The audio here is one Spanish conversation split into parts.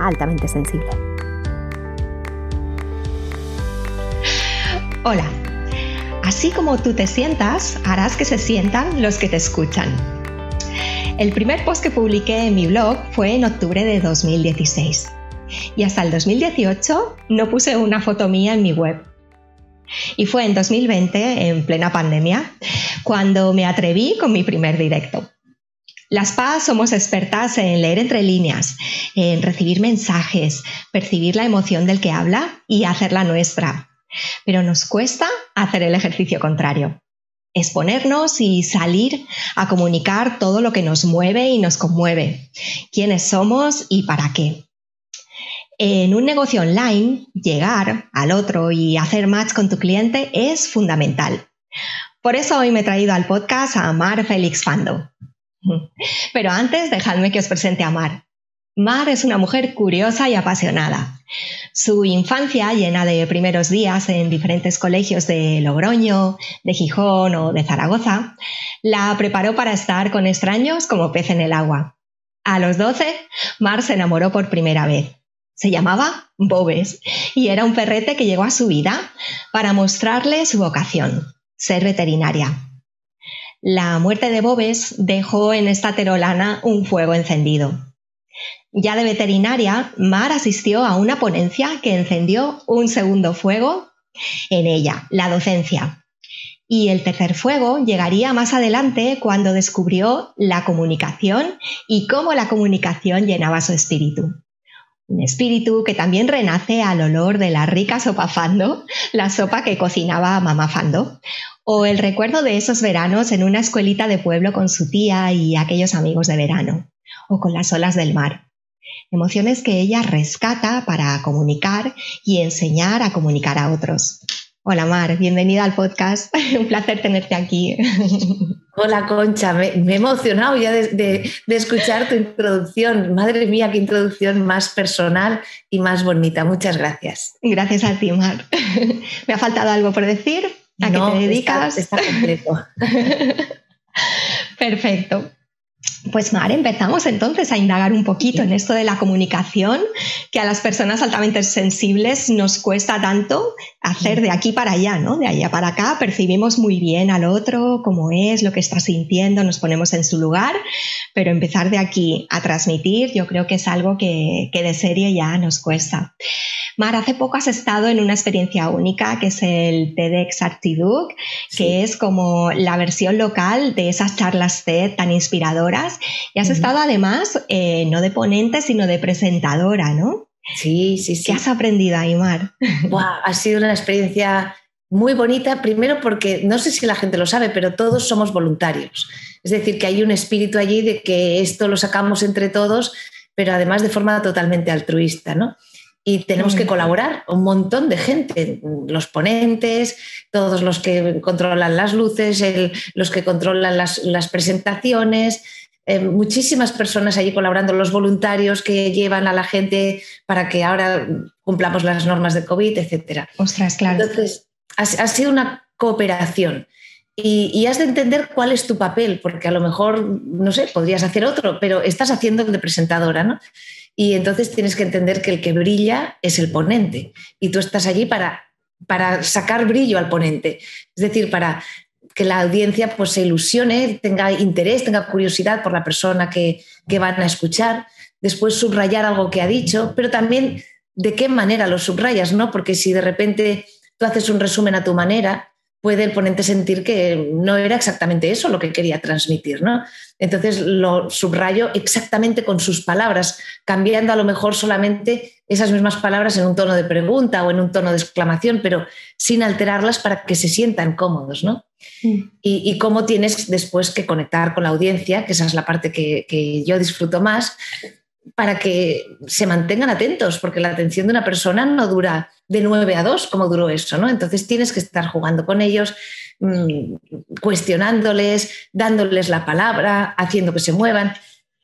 altamente sensible. Hola, así como tú te sientas, harás que se sientan los que te escuchan. El primer post que publiqué en mi blog fue en octubre de 2016 y hasta el 2018 no puse una foto mía en mi web. Y fue en 2020, en plena pandemia, cuando me atreví con mi primer directo. Las PAS somos expertas en leer entre líneas, en recibir mensajes, percibir la emoción del que habla y hacerla nuestra. Pero nos cuesta hacer el ejercicio contrario. Exponernos y salir a comunicar todo lo que nos mueve y nos conmueve. Quiénes somos y para qué. En un negocio online, llegar al otro y hacer match con tu cliente es fundamental. Por eso hoy me he traído al podcast a Mar Félix Fando. Pero antes, dejadme que os presente a Mar. Mar es una mujer curiosa y apasionada. Su infancia, llena de primeros días en diferentes colegios de Logroño, de Gijón o de Zaragoza, la preparó para estar con extraños como pez en el agua. A los 12, Mar se enamoró por primera vez. Se llamaba Bobes y era un perrete que llegó a su vida para mostrarle su vocación, ser veterinaria. La muerte de Bobes dejó en esta terolana un fuego encendido. Ya de veterinaria, Mar asistió a una ponencia que encendió un segundo fuego en ella, la docencia. Y el tercer fuego llegaría más adelante cuando descubrió la comunicación y cómo la comunicación llenaba su espíritu. Un espíritu que también renace al olor de la rica sopa Fando, la sopa que cocinaba mamá Fando, o el recuerdo de esos veranos en una escuelita de pueblo con su tía y aquellos amigos de verano, o con las olas del mar. Emociones que ella rescata para comunicar y enseñar a comunicar a otros. Hola Mar, bienvenida al podcast. Un placer tenerte aquí. Hola Concha, me, he emocionado ya de, escuchar tu introducción. Madre mía, qué introducción más personal y más bonita. Muchas gracias. Gracias a ti, Mar. ¿Me ha faltado algo por decir? ¿A qué te dedicas? está completo. Perfecto. Pues Mar, empezamos entonces a indagar un poquito en esto de la comunicación que a las personas altamente sensibles nos cuesta tanto hacer de aquí para allá, ¿no? De allá para acá percibimos muy bien al otro, cómo es, lo que está sintiendo, nos ponemos en su lugar, pero empezar de aquí a transmitir yo creo que es algo que, que de serie ya nos cuesta. Mar, hace poco has estado en una experiencia única que es el TEDx Artiduc, que es como la versión local de esas charlas TED tan inspiradoras. Y has estado además eh, no de ponente, sino de presentadora, ¿no? Sí, sí, sí. ¿Qué has aprendido ahí, Mar? ha sido una experiencia muy bonita, primero porque no sé si la gente lo sabe, pero todos somos voluntarios. Es decir, que hay un espíritu allí de que esto lo sacamos entre todos, pero además de forma totalmente altruista, ¿no? y tenemos que colaborar un montón de gente, los ponentes, todos los que controlan las luces, los que controlan las, presentaciones, eh, muchísimas personas allí colaborando, los voluntarios que llevan a la gente para que ahora cumplamos las normas de COVID, etc. Ostras, claro. Entonces, ha, sido una cooperación. Y, y, has de entender cuál es tu papel, porque a lo mejor, no sé, podrías hacer otro, pero estás haciendo el de presentadora, ¿no? Y entonces tienes que entender que el que brilla es el ponente y tú estás allí para, para sacar brillo al ponente, es decir, para que la audiencia pues, se ilusione, tenga interés, tenga curiosidad por la persona que, que van a escuchar, después subrayar algo que ha dicho, pero también de qué manera lo subrayas, ¿no? Porque si de repente tú haces un resumen a tu manera, puede el ponente sentir que no era exactamente eso lo que quería transmitir, ¿no? Entonces lo subrayo exactamente con sus palabras, cambiando a lo mejor solamente esas mismas palabras en un tono de pregunta o en un tono de exclamación, pero sin alterarlas para que se sientan cómodos, ¿no? Mm. Y, cómo tienes después que conectar con la audiencia, que esa es la parte que, yo disfruto más, para que se mantengan atentos, porque la atención de una persona no dura de 9 a 2 como duró eso, ¿no? Entonces tienes que estar jugando con ellos, mm, cuestionándoles, dándoles la palabra, haciendo que se muevan.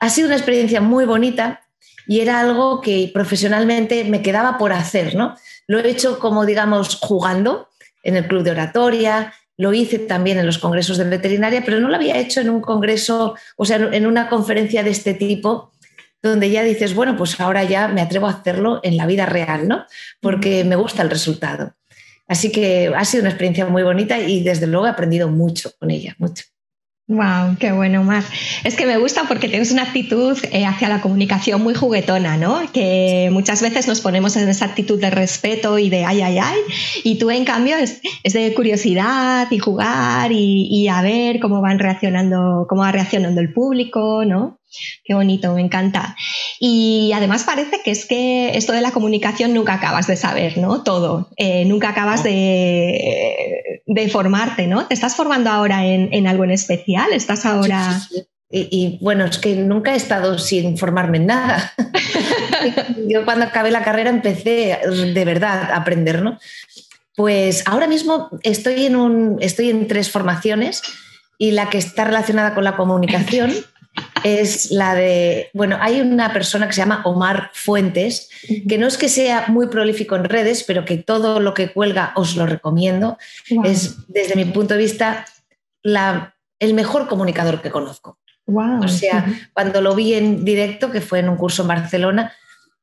Ha sido una experiencia muy bonita y era algo que profesionalmente me quedaba por hacer, ¿no? Lo he hecho como, digamos, jugando en el club de oratoria, lo hice también en los congresos de veterinaria, pero no lo había hecho en un congreso, o sea, en una conferencia de este tipo donde ya dices, bueno, pues ahora ya me atrevo a hacerlo en la vida real, ¿no? Porque me gusta el resultado. Así que ha sido una experiencia muy bonita y desde luego he aprendido mucho con ella, mucho. Wow, qué bueno, Mar. Es que me gusta porque tienes una actitud eh, hacia la comunicación muy juguetona, ¿no? Que muchas veces nos ponemos en esa actitud de respeto y de ay, ay, ay, y tú en cambio es, de curiosidad y jugar y, y, a ver cómo van reaccionando, cómo va reaccionando el público, ¿no? Qué bonito, me encanta. Y además parece que es que esto de la comunicación nunca acabas de saber, ¿no? Todo. Eh, nunca acabas de, de, formarte, ¿no? ¿Te estás formando ahora en, algo en especial? ¿Estás ahora...? Y, bueno, es que nunca he estado sin formarme en nada. Yo cuando acabé la carrera empecé de verdad a aprender, ¿no? Pues ahora mismo estoy en, un, estoy en tres formaciones y la que está relacionada con la comunicación es la de, bueno, hay una persona que se llama Omar Fuentes, que no es que sea muy prolífico en redes, pero que todo lo que cuelga os lo recomiendo. Es, desde mi punto de vista, la, el mejor comunicador que conozco. O sea, cuando lo vi en directo, que fue en un curso en Barcelona,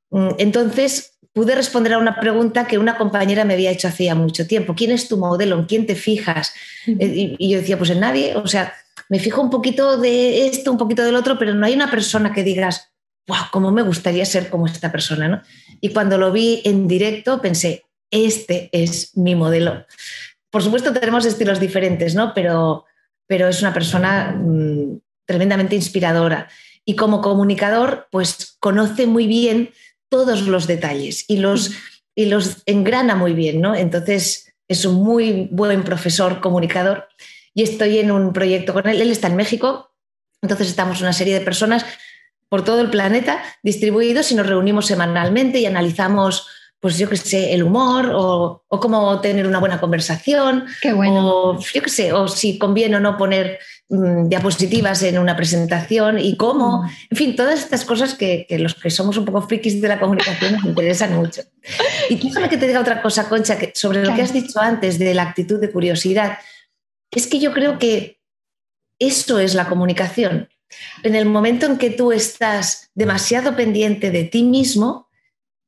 mm, entonces pude responder a una pregunta que una compañera me había hecho hacía mucho tiempo. ¿Quién es tu modelo? ¿En quién te fijas? Eh, y yo decía, pues en nadie. O sea, me fijo un poquito de esto, un poquito del otro, pero no hay una persona que digas, wow, cómo me gustaría ser como esta persona, ¿no? Y cuando lo vi en directo pensé, este es mi modelo. Por supuesto tenemos estilos diferentes, ¿no? Pero, pero es una persona mm, tremendamente inspiradora. Y como comunicador, pues conoce muy bien todos los detalles y los, y los engrana muy bien, ¿no? Entonces es un muy buen profesor comunicador y estoy en un proyecto con él. Él está en México, entonces estamos una serie de personas por todo el planeta distribuidos y nos reunimos semanalmente y analizamos, pues yo qué sé, el humor o, cómo tener una buena conversación. Qué bueno. O yo qué sé, o si conviene o no poner mm, diapositivas en una presentación y cómo. Mm. En fin, todas estas cosas que, los que somos un poco frikis de la comunicación nos interesan mucho. Y déjame que te diga otra cosa, Concha, que sobre lo que has dicho antes de la actitud de curiosidad es que yo creo que eso es la comunicación. En el momento en que tú estás demasiado pendiente de ti mismo,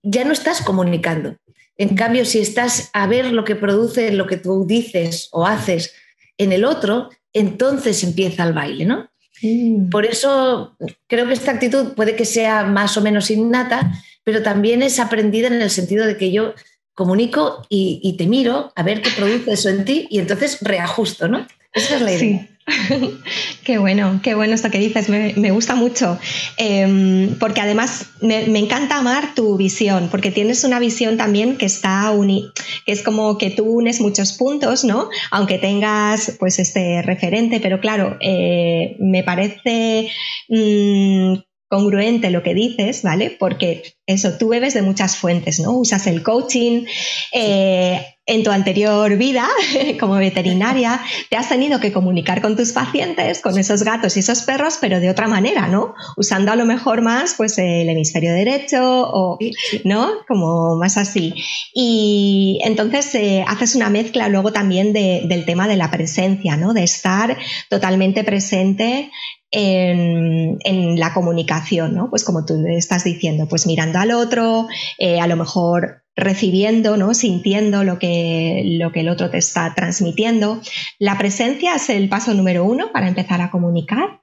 ya no estás comunicando. En cambio, si estás a ver lo que produce lo que tú dices o haces en el otro, entonces empieza el baile, ¿no? Mm. Por eso creo que esta actitud puede que sea más o menos innata, pero también es aprendida en el sentido de que yo comunico y, te miro a ver qué produce eso en ti y entonces reajusto, ¿no? Esa es la idea. qué bueno, qué bueno esto que dices, me, gusta mucho, em, porque además me, encanta amar tu visión, porque tienes una visión también que está uni que es como que tú unes muchos puntos, ¿no? Aunque tengas pues este referente, pero claro, eh, me parece mm, congruente lo que dices, ¿vale? Porque eso, tú bebes de muchas fuentes, ¿no? Usas el coaching. Eh, en tu anterior vida como veterinaria te has tenido que comunicar con tus pacientes, con esos gatos y esos perros, pero de otra manera, ¿no? Usando a lo mejor más pues el hemisferio derecho o, ¿no? Como más así. Y entonces eh, haces una mezcla luego también del tema de la presencia, ¿no? De estar totalmente presente en, la comunicación, ¿no? Pues como tú estás diciendo, pues mirando al otro, eh, a lo mejor recibiendo, ¿no? sintiendo lo que, lo que el otro te está transmitiendo. La presencia es el paso número uno para empezar a comunicar.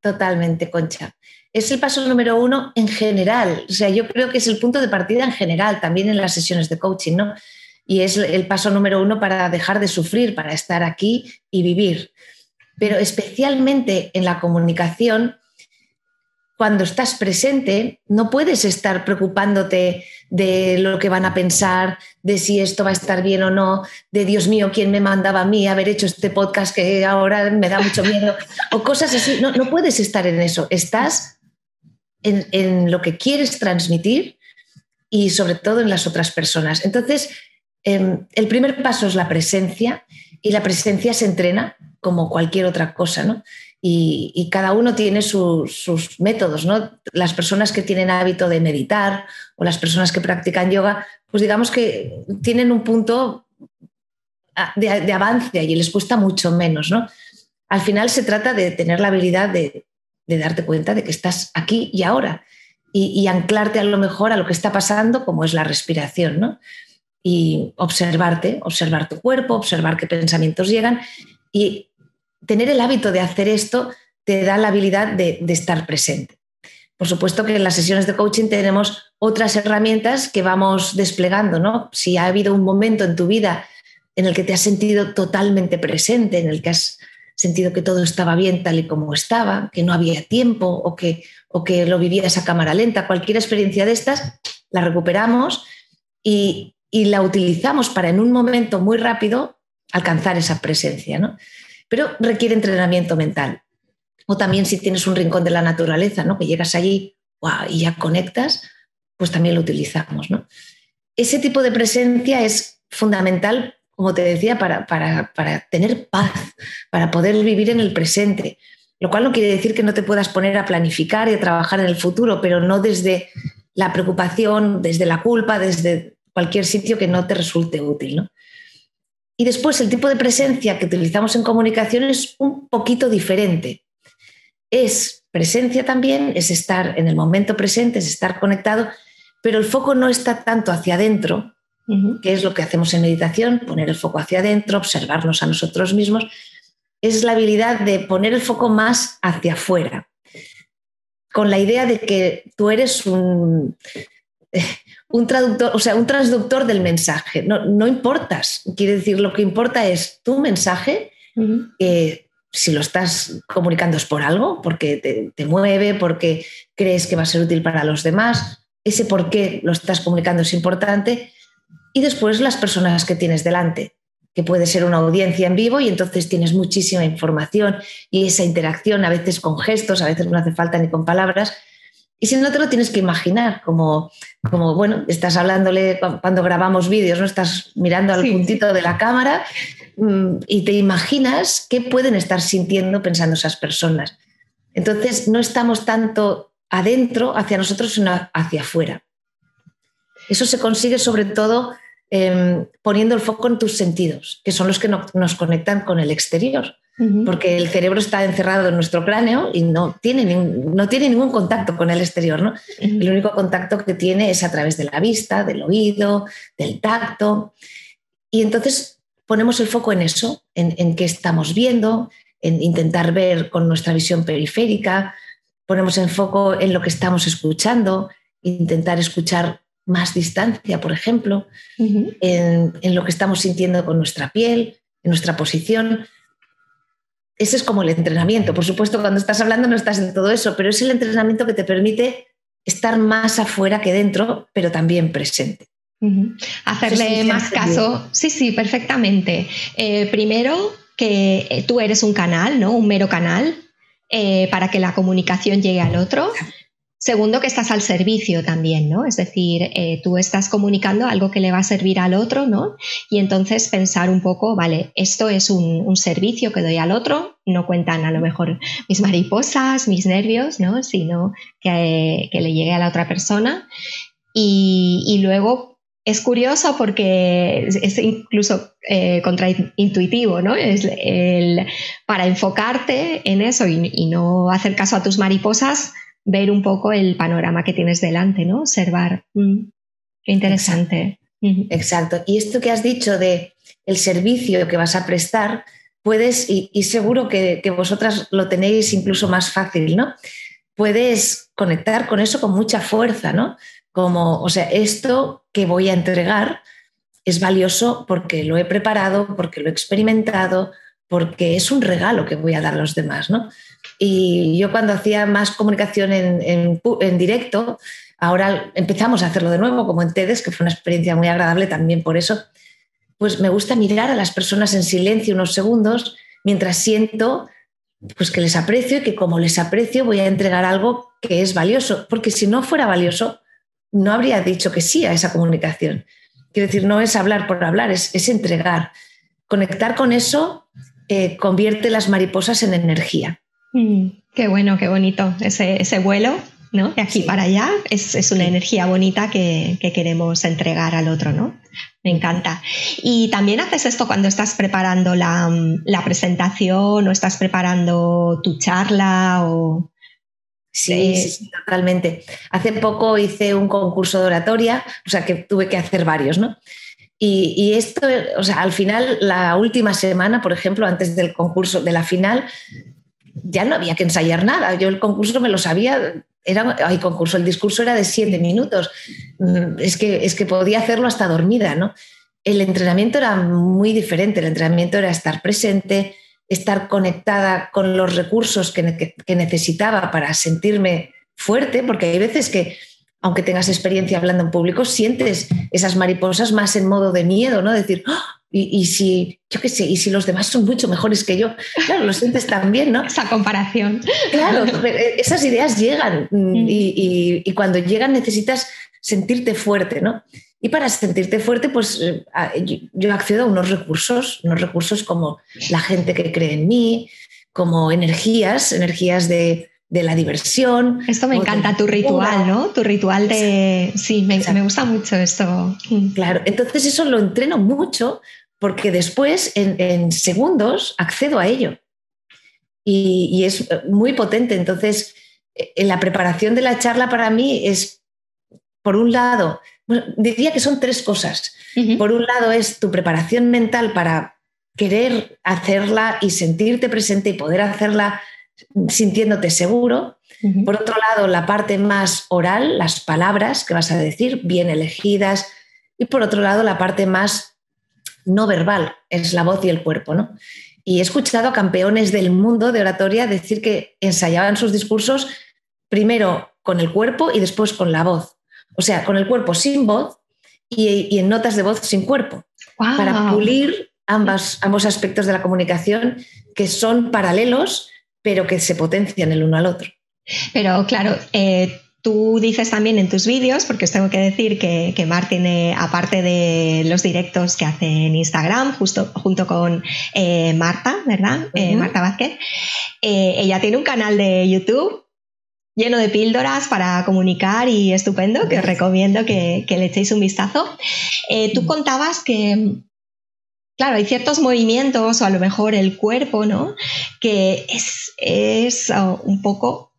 Totalmente, Concha. Es el paso número uno en general. O sea, yo creo que es el punto de partida en general, también en las sesiones de coaching, ¿no? Y es el paso número uno para dejar de sufrir, para estar aquí y vivir pero especialmente en la comunicación, cuando estás presente, no puedes estar preocupándote de lo que van a pensar, de si esto va a estar bien o no, de Dios mío, ¿quién me mandaba a mí haber hecho este podcast que ahora me da mucho miedo? O cosas así. No, no puedes estar en eso. Estás en, lo que quieres transmitir y sobre todo en las otras personas. Entonces, em, el primer paso es la presencia y la presencia se entrena como cualquier otra cosa, ¿no? Y, cada uno tiene sus métodos, ¿no? Las personas que tienen hábito de meditar o las personas que practican yoga, pues digamos que tienen un punto de, avance y les cuesta mucho menos, ¿no? Al final se trata de tener la habilidad de, darte cuenta de que estás aquí y ahora y, y, anclarte a lo mejor a lo que está pasando, como es la respiración, ¿no? Y observarte, observar tu cuerpo, observar qué pensamientos llegan y tener el hábito de hacer esto te da la habilidad de, estar presente. Por supuesto que en las sesiones de coaching tenemos otras herramientas que vamos desplegando, ¿no? Si ha habido un momento en tu vida en el que te has sentido totalmente presente, en el que has sentido que todo estaba bien tal y como estaba, que no había tiempo o que, o que lo vivías a cámara lenta, cualquier experiencia de estas, la recuperamos y, y la utilizamos para en un momento muy rápido alcanzar esa presencia. ¿no? Pero requiere entrenamiento mental. O también si tienes un rincón de la naturaleza, ¿no? que llegas allí y ya conectas, pues también lo utilizamos. ¿no? Ese tipo de presencia es fundamental, como te decía, para, para, para tener paz, para poder vivir en el presente. Lo cual no quiere decir que no te puedas poner a planificar y a trabajar en el futuro, pero no desde la preocupación, desde la culpa, desde cualquier sitio que no te resulte útil. ¿no? Y después el tipo de presencia que utilizamos en comunicación es un poquito diferente. Es presencia también, es estar en el momento presente, es estar conectado, pero el foco no está tanto hacia adentro, que es lo que hacemos en meditación, poner el foco hacia adentro, observarnos a nosotros mismos. Es la habilidad de poner el foco más hacia afuera, con la idea de que tú eres un, un traductor, o sea, un transductor del mensaje. No, no importas, quiere decir, lo que importa es tu mensaje, si lo estás comunicando es por algo, porque te, te, mueve, porque crees que va a ser útil para los demás, ese por qué lo estás comunicando es importante, y después las personas que tienes delante, que puede ser una audiencia en vivo y entonces tienes muchísima información y esa interacción a veces con gestos, a veces no hace falta ni con palabras, y si no te lo tienes que imaginar, como, como bueno, estás hablándole cuando grabamos vídeos, ¿no? Estás mirando al puntito de la cámara mm, y te imaginas qué pueden estar sintiendo pensando esas personas. Entonces, no estamos tanto adentro hacia nosotros, sino hacia afuera. Eso se consigue sobre todo em, poniendo el foco en tus sentidos, que son los que nos conectan con el exterior porque el cerebro está encerrado en nuestro cráneo y no tiene, no tiene ningún contacto con el exterior. ¿no? El único contacto que tiene es a través de la vista, del oído, del tacto. Y entonces ponemos el foco en eso, en, en qué estamos viendo, en intentar ver con nuestra visión periférica, ponemos el foco en lo que estamos escuchando, intentar escuchar más distancia, por ejemplo, en, en, lo que estamos sintiendo con nuestra piel, en nuestra posición ese es como el entrenamiento. Por supuesto, cuando estás hablando no estás en todo eso, pero es el entrenamiento que te permite estar más afuera que dentro, pero también presente. Hacerle más caso. Sí, sí, perfectamente. Eh, primero, que eh, tú eres un canal, ¿no? Un mero canal eh, para que la comunicación llegue al otro. Segundo, que estás al servicio también, ¿no? Es decir, eh, tú estás comunicando algo que le va a servir al otro, ¿no? Y entonces pensar un poco, vale, esto es un, servicio que doy al otro, no cuentan a lo mejor mis mariposas, mis nervios, ¿no? Sino que, le llegue a la otra persona. Y, luego es curioso porque es, incluso eh, contraintuitivo, ¿no? Es el, para enfocarte en eso y no hacer caso a tus mariposas, ver un poco el panorama que tienes delante, ¿no? Observar. Mm, qué interesante. Exacto. Y esto que has dicho de el servicio que vas a prestar, puedes, y, seguro que, vosotras lo tenéis incluso más fácil, ¿no? Puedes conectar con eso con mucha fuerza, ¿no? Como, o sea, esto que voy a entregar es valioso porque lo he preparado, porque lo he experimentado, porque es un regalo que voy a dar a los demás, ¿no? Y yo cuando hacía más comunicación en, directo, ahora empezamos a hacerlo de nuevo, como en TEDx, que fue una experiencia muy agradable también por eso, pues me gusta mirar a las personas en silencio unos segundos mientras siento pues que les aprecio y que como les aprecio voy a entregar algo que es valioso, porque si no fuera valioso, no habría dicho que sí a esa comunicación. Quiero decir, no es hablar por hablar, es, entregar. Conectar con eso eh, convierte las mariposas en energía. Mm, qué bueno, qué bonito ese, ese vuelo ¿no? De aquí para allá es, una energía bonita que, queremos entregar al otro, ¿no? Me encanta. Y también haces esto cuando estás preparando la, presentación o estás preparando tu charla o... Sí, sí, totalmente. Hace poco hice un concurso de oratoria, o sea que tuve que hacer varios, ¿no? Y, esto, o sea, al final, la última semana, por ejemplo, antes del concurso, de la final, ya no había que ensayar nada. Yo el concurso me lo sabía era, concurso, el discurso era de siete minutos. Mm, es que, es que podía hacerlo hasta dormida, ¿no? El entrenamiento era muy diferente. El entrenamiento era estar presente, estar conectada con los recursos que, que necesitaba para sentirme fuerte, porque hay veces que, aunque tengas experiencia hablando en público, sientes esas mariposas más en modo de miedo, ¿no? Decir, ¡Ah! y, si, yo qué sé, y si los demás son mucho mejores que yo, claro, lo sientes también, ¿no? Esa comparación. Claro, esas ideas llegan mm. y, cuando llegan necesitas sentirte fuerte, ¿no? Y para sentirte fuerte, pues eh, yo accedo a unos recursos, unos recursos como la gente que cree en mí, como energías, energías de, de la diversión. Esto me encanta, tu ritual, ¿no? Tu ritual de... Sí, me, me, gusta mucho esto. Mm. Claro, entonces eso lo entreno mucho porque después en, segundos accedo a ello. Y, es muy potente. Entonces, en la preparación de la charla para mí es, por un lado, diría que son tres cosas. Por un lado es tu preparación mental para querer hacerla y sentirte presente y poder hacerla sintiéndote seguro. Por otro lado, la parte más oral, las palabras que vas a decir, bien elegidas. Y por otro lado, la parte más no verbal, es la voz y el cuerpo. ¿no? Y he escuchado a campeones del mundo de oratoria decir que ensayaban sus discursos primero con el cuerpo y después con la voz. O sea, con el cuerpo sin voz y, en notas de voz sin cuerpo. Para pulir ambas, ambos aspectos de la comunicación que son paralelos pero que se potencian el uno al otro. Pero claro, eh, tú dices también en tus vídeos, porque os tengo que decir que, que Mar tiene, aparte de los directos que hace en Instagram, justo junto con eh, Marta, ¿verdad? Eh, Marta Vázquez, ella tiene un canal de YouTube lleno de píldoras para comunicar y estupendo, que os recomiendo que, que le echéis un vistazo. tú contabas que Claro, hay ciertos movimientos o a lo mejor el cuerpo, ¿no? Que es, oh, un poco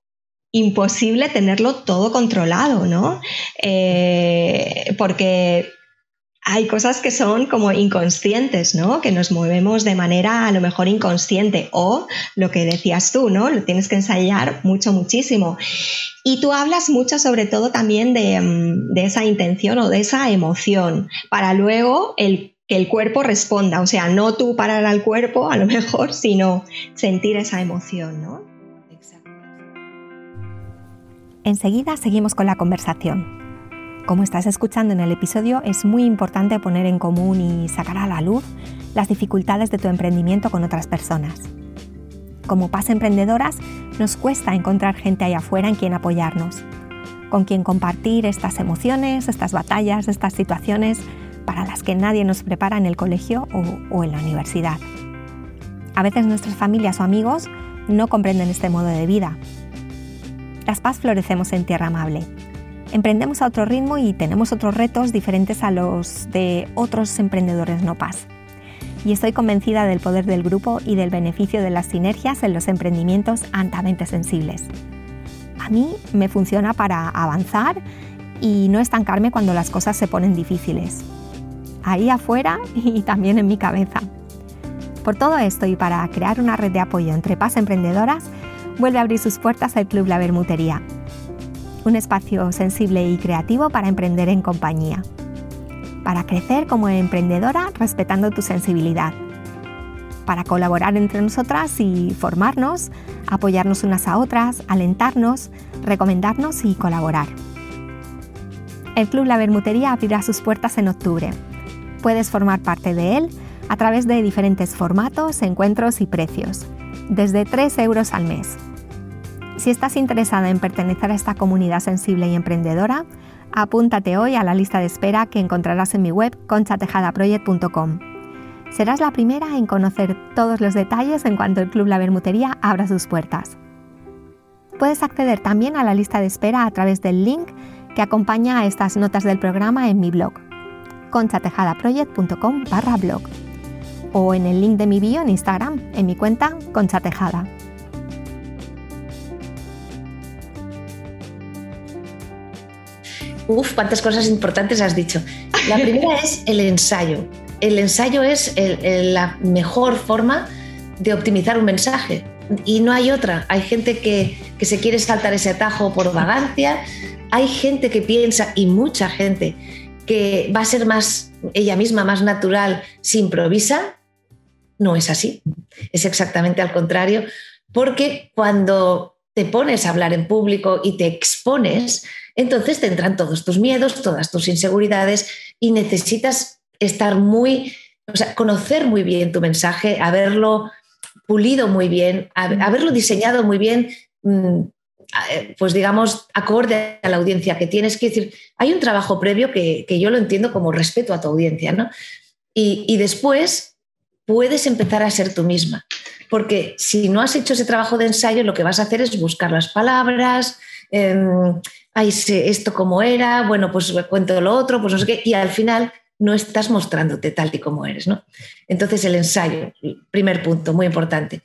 imposible tenerlo todo controlado, ¿no? Eh, porque hay cosas que son como inconscientes, ¿no? Que nos movemos de manera a lo mejor inconsciente o lo que decías tú, ¿no? Lo tienes que ensayar mucho, muchísimo. Y tú hablas mucho sobre todo también de, mm, de esa intención o de esa emoción para luego el el cuerpo responda, o sea, no tú parar al cuerpo a lo mejor, sino sentir esa emoción, ¿no? Enseguida seguimos con la conversación. Como estás escuchando en el episodio, es muy importante poner en común y sacar a la luz las dificultades de tu emprendimiento con otras personas. Como paz emprendedoras, nos cuesta encontrar gente allá afuera en quien apoyarnos, con quien compartir estas emociones, estas batallas, estas situaciones para las que nadie nos prepara en el colegio o, en la universidad. A veces nuestras familias o amigos no comprenden este modo de vida. Las paz florecemos en tierra amable. Emprendemos a otro ritmo y tenemos otros retos diferentes a los de otros emprendedores no paz. Y estoy convencida del poder del grupo y del beneficio de las sinergias en los emprendimientos altamente sensibles. A mí me funciona para avanzar y no estancarme cuando las cosas se ponen difíciles ahí afuera y también en mi cabeza. Por todo esto y para crear una red de apoyo entre paz emprendedoras, vuelve a abrir sus puertas el Club La Bermutería, un espacio sensible y creativo para emprender en compañía, para crecer como emprendedora respetando tu sensibilidad, para colaborar entre nosotras y formarnos, apoyarnos unas a otras, alentarnos, recomendarnos y colaborar. El Club La Bermutería abrirá sus puertas en octubre puedes formar parte de él a través de diferentes formatos, encuentros y precios. desde 3 euros al mes. Si estás interesada en pertenecer a esta comunidad sensible y emprendedora, apúntate hoy a la lista de espera que encontrarás en mi web conchatejadaproject.com. Serás la primera en conocer todos los detalles en cuanto el Club La Bermutería abra sus puertas. Puedes acceder también a la lista de espera a través del link que acompaña a estas notas del programa en mi blog, conchatejadaproject.com barra blog o en el link de mi bio en Instagram, en mi cuenta Conchatejada. Uf, cuántas cosas importantes has dicho. La primera es el ensayo. El ensayo es la mejor forma de optimizar un mensaje. Y no hay otra. Hay gente que, que se quiere saltar ese atajo por vagancia. Hay gente que piensa, y mucha gente, que va a ser más ella misma, más natural si improvisa. No es así. Es exactamente al contrario. Porque cuando te pones a hablar en público y te expones, entonces tendrán todos tus miedos, todas tus inseguridades y necesitas estar muy, o sea, conocer muy bien tu mensaje, haberlo pulido muy bien, haberlo diseñado muy bien, mm, pues digamos, acorde a la audiencia que tienes. que decir, hay un trabajo previo que, yo lo entiendo como respeto a tu audiencia, ¿no? Y, y después puedes empezar a ser tú misma. Porque si no has hecho ese trabajo de ensayo, lo que vas a hacer es buscar las palabras, eh, ay, esto como era, bueno, pues cuento lo otro, pues no sé qué, y al final no estás mostrándote tal y como eres, ¿no? Entonces el ensayo, primer punto, muy importante.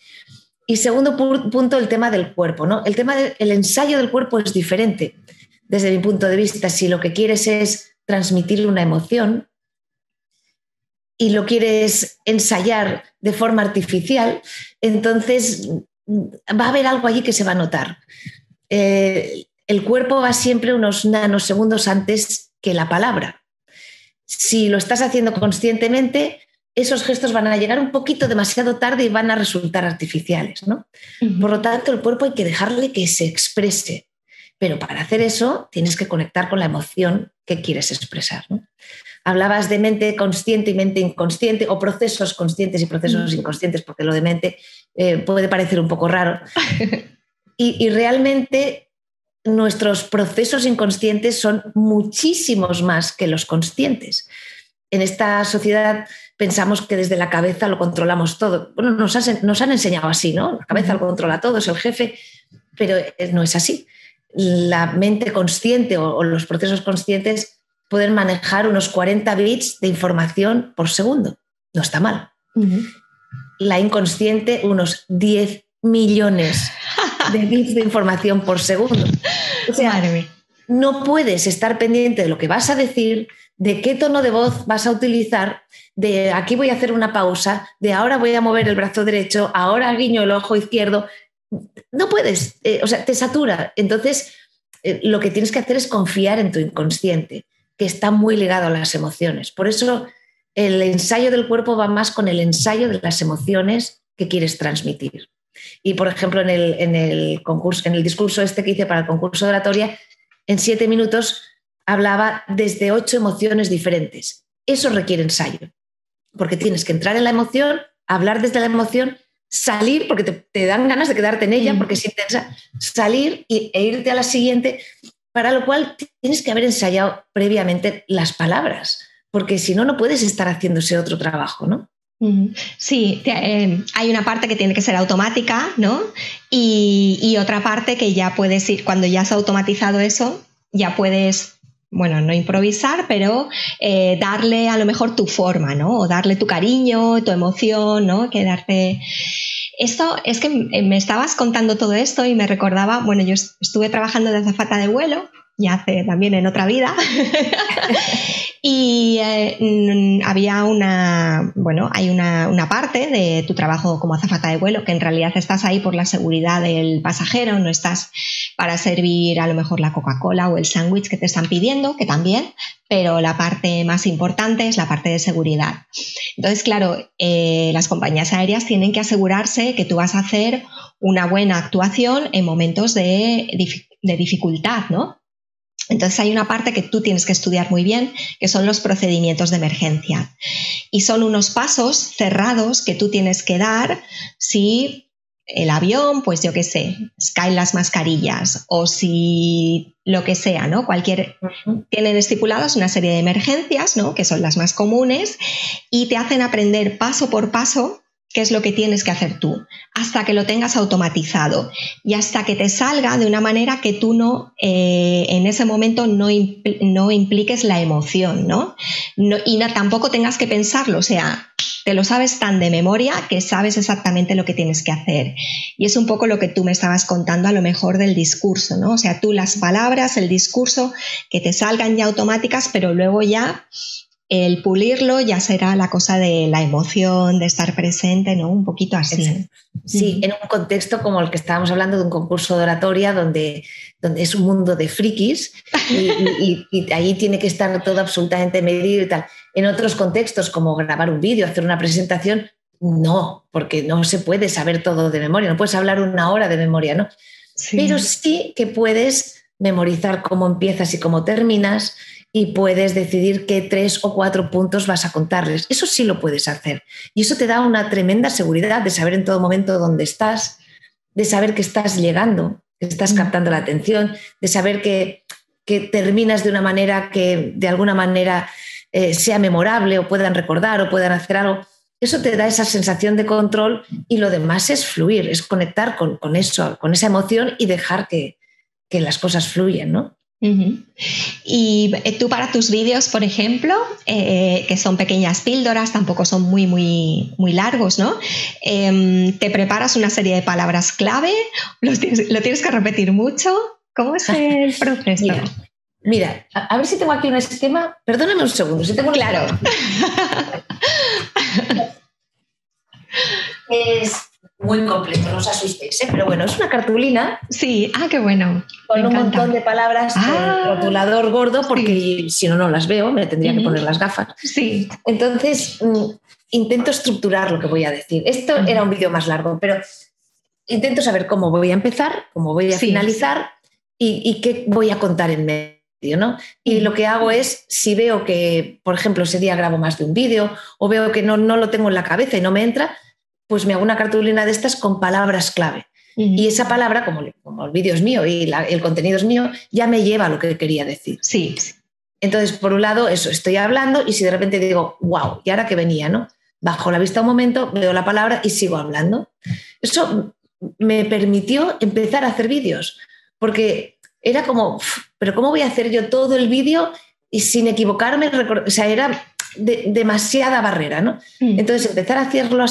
Y segundo punto, el tema del cuerpo, ¿no? El tema del ensayo del cuerpo es diferente. Desde mi punto de vista, si lo que quieres es transmitir una emoción y lo quieres ensayar de forma artificial, entonces va a haber algo allí que se va a notar. Eh, el cuerpo va siempre unos nanosegundos antes que la palabra. Si lo estás haciendo conscientemente, esos gestos van a llegar un poquito demasiado tarde y van a resultar artificiales. ¿no? Por lo tanto, el cuerpo hay que dejarle que se exprese. Pero para hacer eso tienes que conectar con la emoción que quieres expresar. Hablabas de mente consciente y mente inconsciente, o procesos conscientes y procesos inconscientes, porque lo de mente eh, puede parecer un poco raro. y, y realmente nuestros procesos inconscientes son muchísimos más que los conscientes. En esta sociedad pensamos que desde la cabeza lo controlamos todo. Bueno, nos, han enseñado así, ¿no? La cabeza lo controla todo, es el jefe, pero eh, no es así. La mente consciente o, los procesos conscientes pueden manejar unos 40 bits de información por segundo. No está mal. La inconsciente, unos 10 millones de bits de información por segundo. O sea, no puedes estar pendiente de lo que vas a decir, de qué tono de voz vas a utilizar, de aquí voy a hacer una pausa, de ahora voy a mover el brazo derecho, ahora guiño el ojo izquierdo. No puedes, eh, o sea, te satura. Entonces, eh, lo que tienes que hacer es confiar en tu inconsciente, que está muy ligado a las emociones. Por eso el ensayo del cuerpo va más con el ensayo de las emociones que quieres transmitir. Y, por ejemplo, en el, concurso, en el discurso este que hice para el concurso de oratoria, en siete minutos hablaba desde ocho emociones diferentes. Eso requiere ensayo, porque tienes que entrar en la emoción, hablar desde la emoción, salir, porque te, dan ganas de quedarte en ella, porque es intensa, salir e irte a la siguiente, para lo cual tienes que haber ensayado previamente las palabras, porque si no, no puedes estar haciendo ese otro trabajo, ¿no? Sí, eh, hay una parte que tiene que ser automática, ¿no? Y, otra parte que ya puedes ir, cuando ya has automatizado eso, ya puedes, bueno, no improvisar, pero eh, darle a lo mejor tu forma, ¿no? O darle tu cariño, tu emoción, ¿no? Quedarte... Esto es que me estabas contando todo esto y me recordaba, bueno, yo estuve trabajando de azafata de vuelo, ya hace también en otra vida. Y eh, había una, bueno, hay una, parte de tu trabajo como azafata de vuelo que en realidad estás ahí por la seguridad del pasajero, no estás para servir a lo mejor la Coca-Cola o el sándwich que te están pidiendo, que también, pero la parte más importante es la parte de seguridad. Entonces, claro, eh, las compañías aéreas tienen que asegurarse que tú vas a hacer una buena actuación en momentos de, de dificultad, ¿no? Entonces hay una parte que tú tienes que estudiar muy bien, que son los procedimientos de emergencia. Y son unos pasos cerrados que tú tienes que dar si el avión, pues yo qué sé, caen las mascarillas o si lo que sea, ¿no? Cualquier, tienen estipuladas una serie de emergencias, ¿no? Que son las más comunes y te hacen aprender paso por paso qué es lo que tienes que hacer tú, hasta que lo tengas automatizado y hasta que te salga de una manera que tú no, eh, en ese momento no, no, impliques la emoción, ¿no? y tampoco tengas que pensarlo, o sea, te lo sabes tan de memoria que sabes exactamente lo que tienes que hacer. Y es un poco lo que tú me estabas contando a lo mejor del discurso, ¿no? O sea, tú las palabras, el discurso, que te salgan ya automáticas, pero luego ya el pulirlo ya será la cosa de la emoción, de estar presente, ¿no? Un poquito así. Sí, en un contexto como el que estábamos hablando de un concurso de oratoria donde, donde es un mundo de frikis y, y, ahí tiene que estar todo absolutamente medido y tal. En otros contextos como grabar un vídeo, hacer una presentación, no, porque no se puede saber todo de memoria, no puedes hablar una hora de memoria, ¿no? Pero sí que puedes memorizar cómo empiezas y cómo terminas y puedes decidir qué tres o cuatro puntos vas a contarles. Eso sí lo puedes hacer. Y eso te da una tremenda seguridad de saber en todo momento dónde estás, de saber que estás llegando, que estás mm. captando la atención, de saber que, que terminas de una manera que de alguna manera eh, sea memorable o puedan recordar o puedan hacer algo. Eso te da esa sensación de control y lo demás es fluir, es conectar con, con eso, con esa emoción y dejar que, que las cosas fluyan, ¿no? Y eh, tú para tus vídeos, por ejemplo, eh, que son pequeñas píldoras, tampoco son muy, muy, muy largos, ¿no? Em, ¿Te preparas una serie de palabras clave? ¿Lo tienes, que repetir mucho? ¿Cómo es el proceso? Mira, a, ver si tengo aquí un esquema. Perdóname un segundo, si tengo Claro. es muy completo, no os asustéis, ¿eh? pero bueno, es una cartulina. Sí, ah, qué bueno. Con un montón de palabras, ah, rotulador gordo, porque si no, no las veo, me tendría que poner las gafas. Sí. Entonces, mm, intento estructurar lo que voy a decir. Esto era un vídeo más largo, pero intento saber cómo voy a empezar, cómo voy a finalizar y, qué voy a contar en medio. ¿no? Y lo que hago es, si veo que, por ejemplo, ese día grabo más de un vídeo o veo que no, no lo tengo en la cabeza y no me entra, pues me hago una cartulina de estas con palabras clave. Y esa palabra, como, como, el vídeo es mío y el contenido es mío, ya me lleva a lo que quería decir. Sí. Entonces, por un lado, eso, estoy hablando y si de repente digo, wow, ¿y ahora que venía? ¿no? Bajo la vista un momento, veo la palabra y sigo hablando. Eso me permitió empezar a hacer vídeos, porque era como, pero ¿cómo voy a hacer yo todo el vídeo y sin equivocarme? O sea, era demasiada barrera, ¿no? Mm. Entonces, empezar a hacerlo,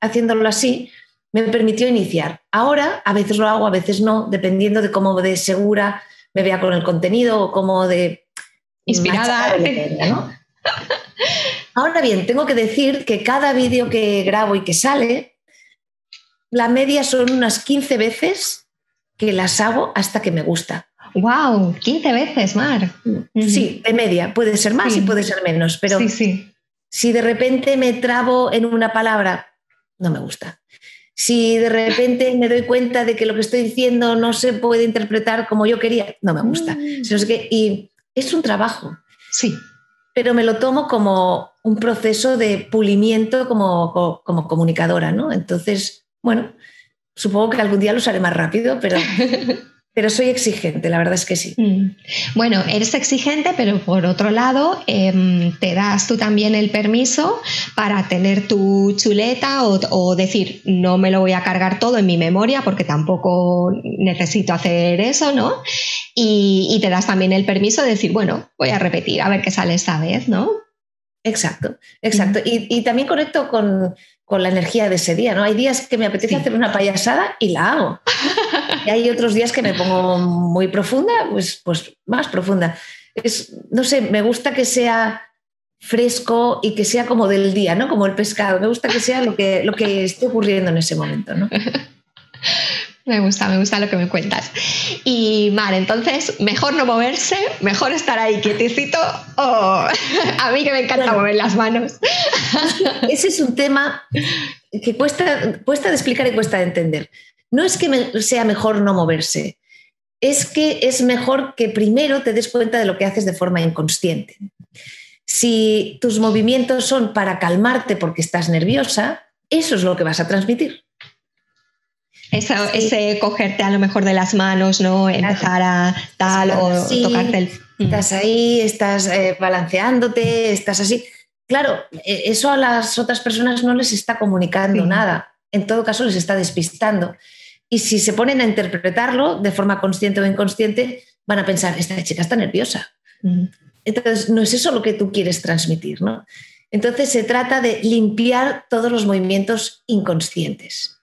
haciéndolo así me permitió iniciar. Ahora, a veces lo hago, a veces no, dependiendo de cómo de segura me vea con el contenido o cómo de... Inspirada. Ahora bien, tengo que decir que cada vídeo que grabo y que sale, la media son unas 15 veces que las hago hasta que me gusta. ¡Wow! 15 veces, Mar. Sí, de media. Puede ser más y puede ser menos, pero si de repente me trabo en una palabra, no me gusta. Si de repente me doy cuenta de que lo que estoy diciendo no se puede interpretar como yo quería, no me gusta. Mm. y es un trabajo. Sí. Pero me lo tomo como un proceso de pulimiento como, como comunicadora, ¿no? Entonces, bueno, supongo que algún día lo haré más rápido, pero Pero soy exigente, la verdad es que sí. Mm. Bueno, eres exigente, pero por otro lado, em, te das tú también el permiso para tener tu chuleta o, decir, no me lo voy a cargar todo en mi memoria porque tampoco necesito hacer eso, ¿no? Y, y te das también el permiso de decir, bueno, voy a repetir, a ver qué sale esta vez, ¿no? Exacto, exacto. Y, también conecto con, la energía de ese día, ¿no? Hay días que me apetece hacer una payasada y la hago. y hay otros días que me pongo muy profunda, pues, pues más profunda. Es, no sé, me gusta que sea fresco y que sea como del día, ¿no? Como el pescado. Me gusta que sea lo que, lo que esté ocurriendo en ese momento, ¿no? Me gusta, me gusta lo que me cuentas. Y vale, entonces, mejor no moverse, mejor estar ahí quietecito o a mí que me encanta mover las manos. Ese es un tema que cuesta, cuesta de explicar y cuesta de entender. No es que sea mejor no moverse, es que es mejor que primero te des cuenta de lo que haces de forma inconsciente. Si tus movimientos son para calmarte porque estás nerviosa, eso es lo que vas a transmitir. Ese cogerte a lo mejor de las manos, ¿no? Empezar a tal o tocarte el... Mm. Estás ahí, estás eh, balanceándote, estás así. Claro, e, eso a las otras personas no les está comunicando nada. En todo caso, les está despistando. Y si se ponen a interpretarlo de forma consciente o inconsciente, van a pensar, esta chica está nerviosa. Entonces, no es eso lo que tú quieres transmitir, ¿no? Entonces, se trata de limpiar todos los movimientos inconscientes,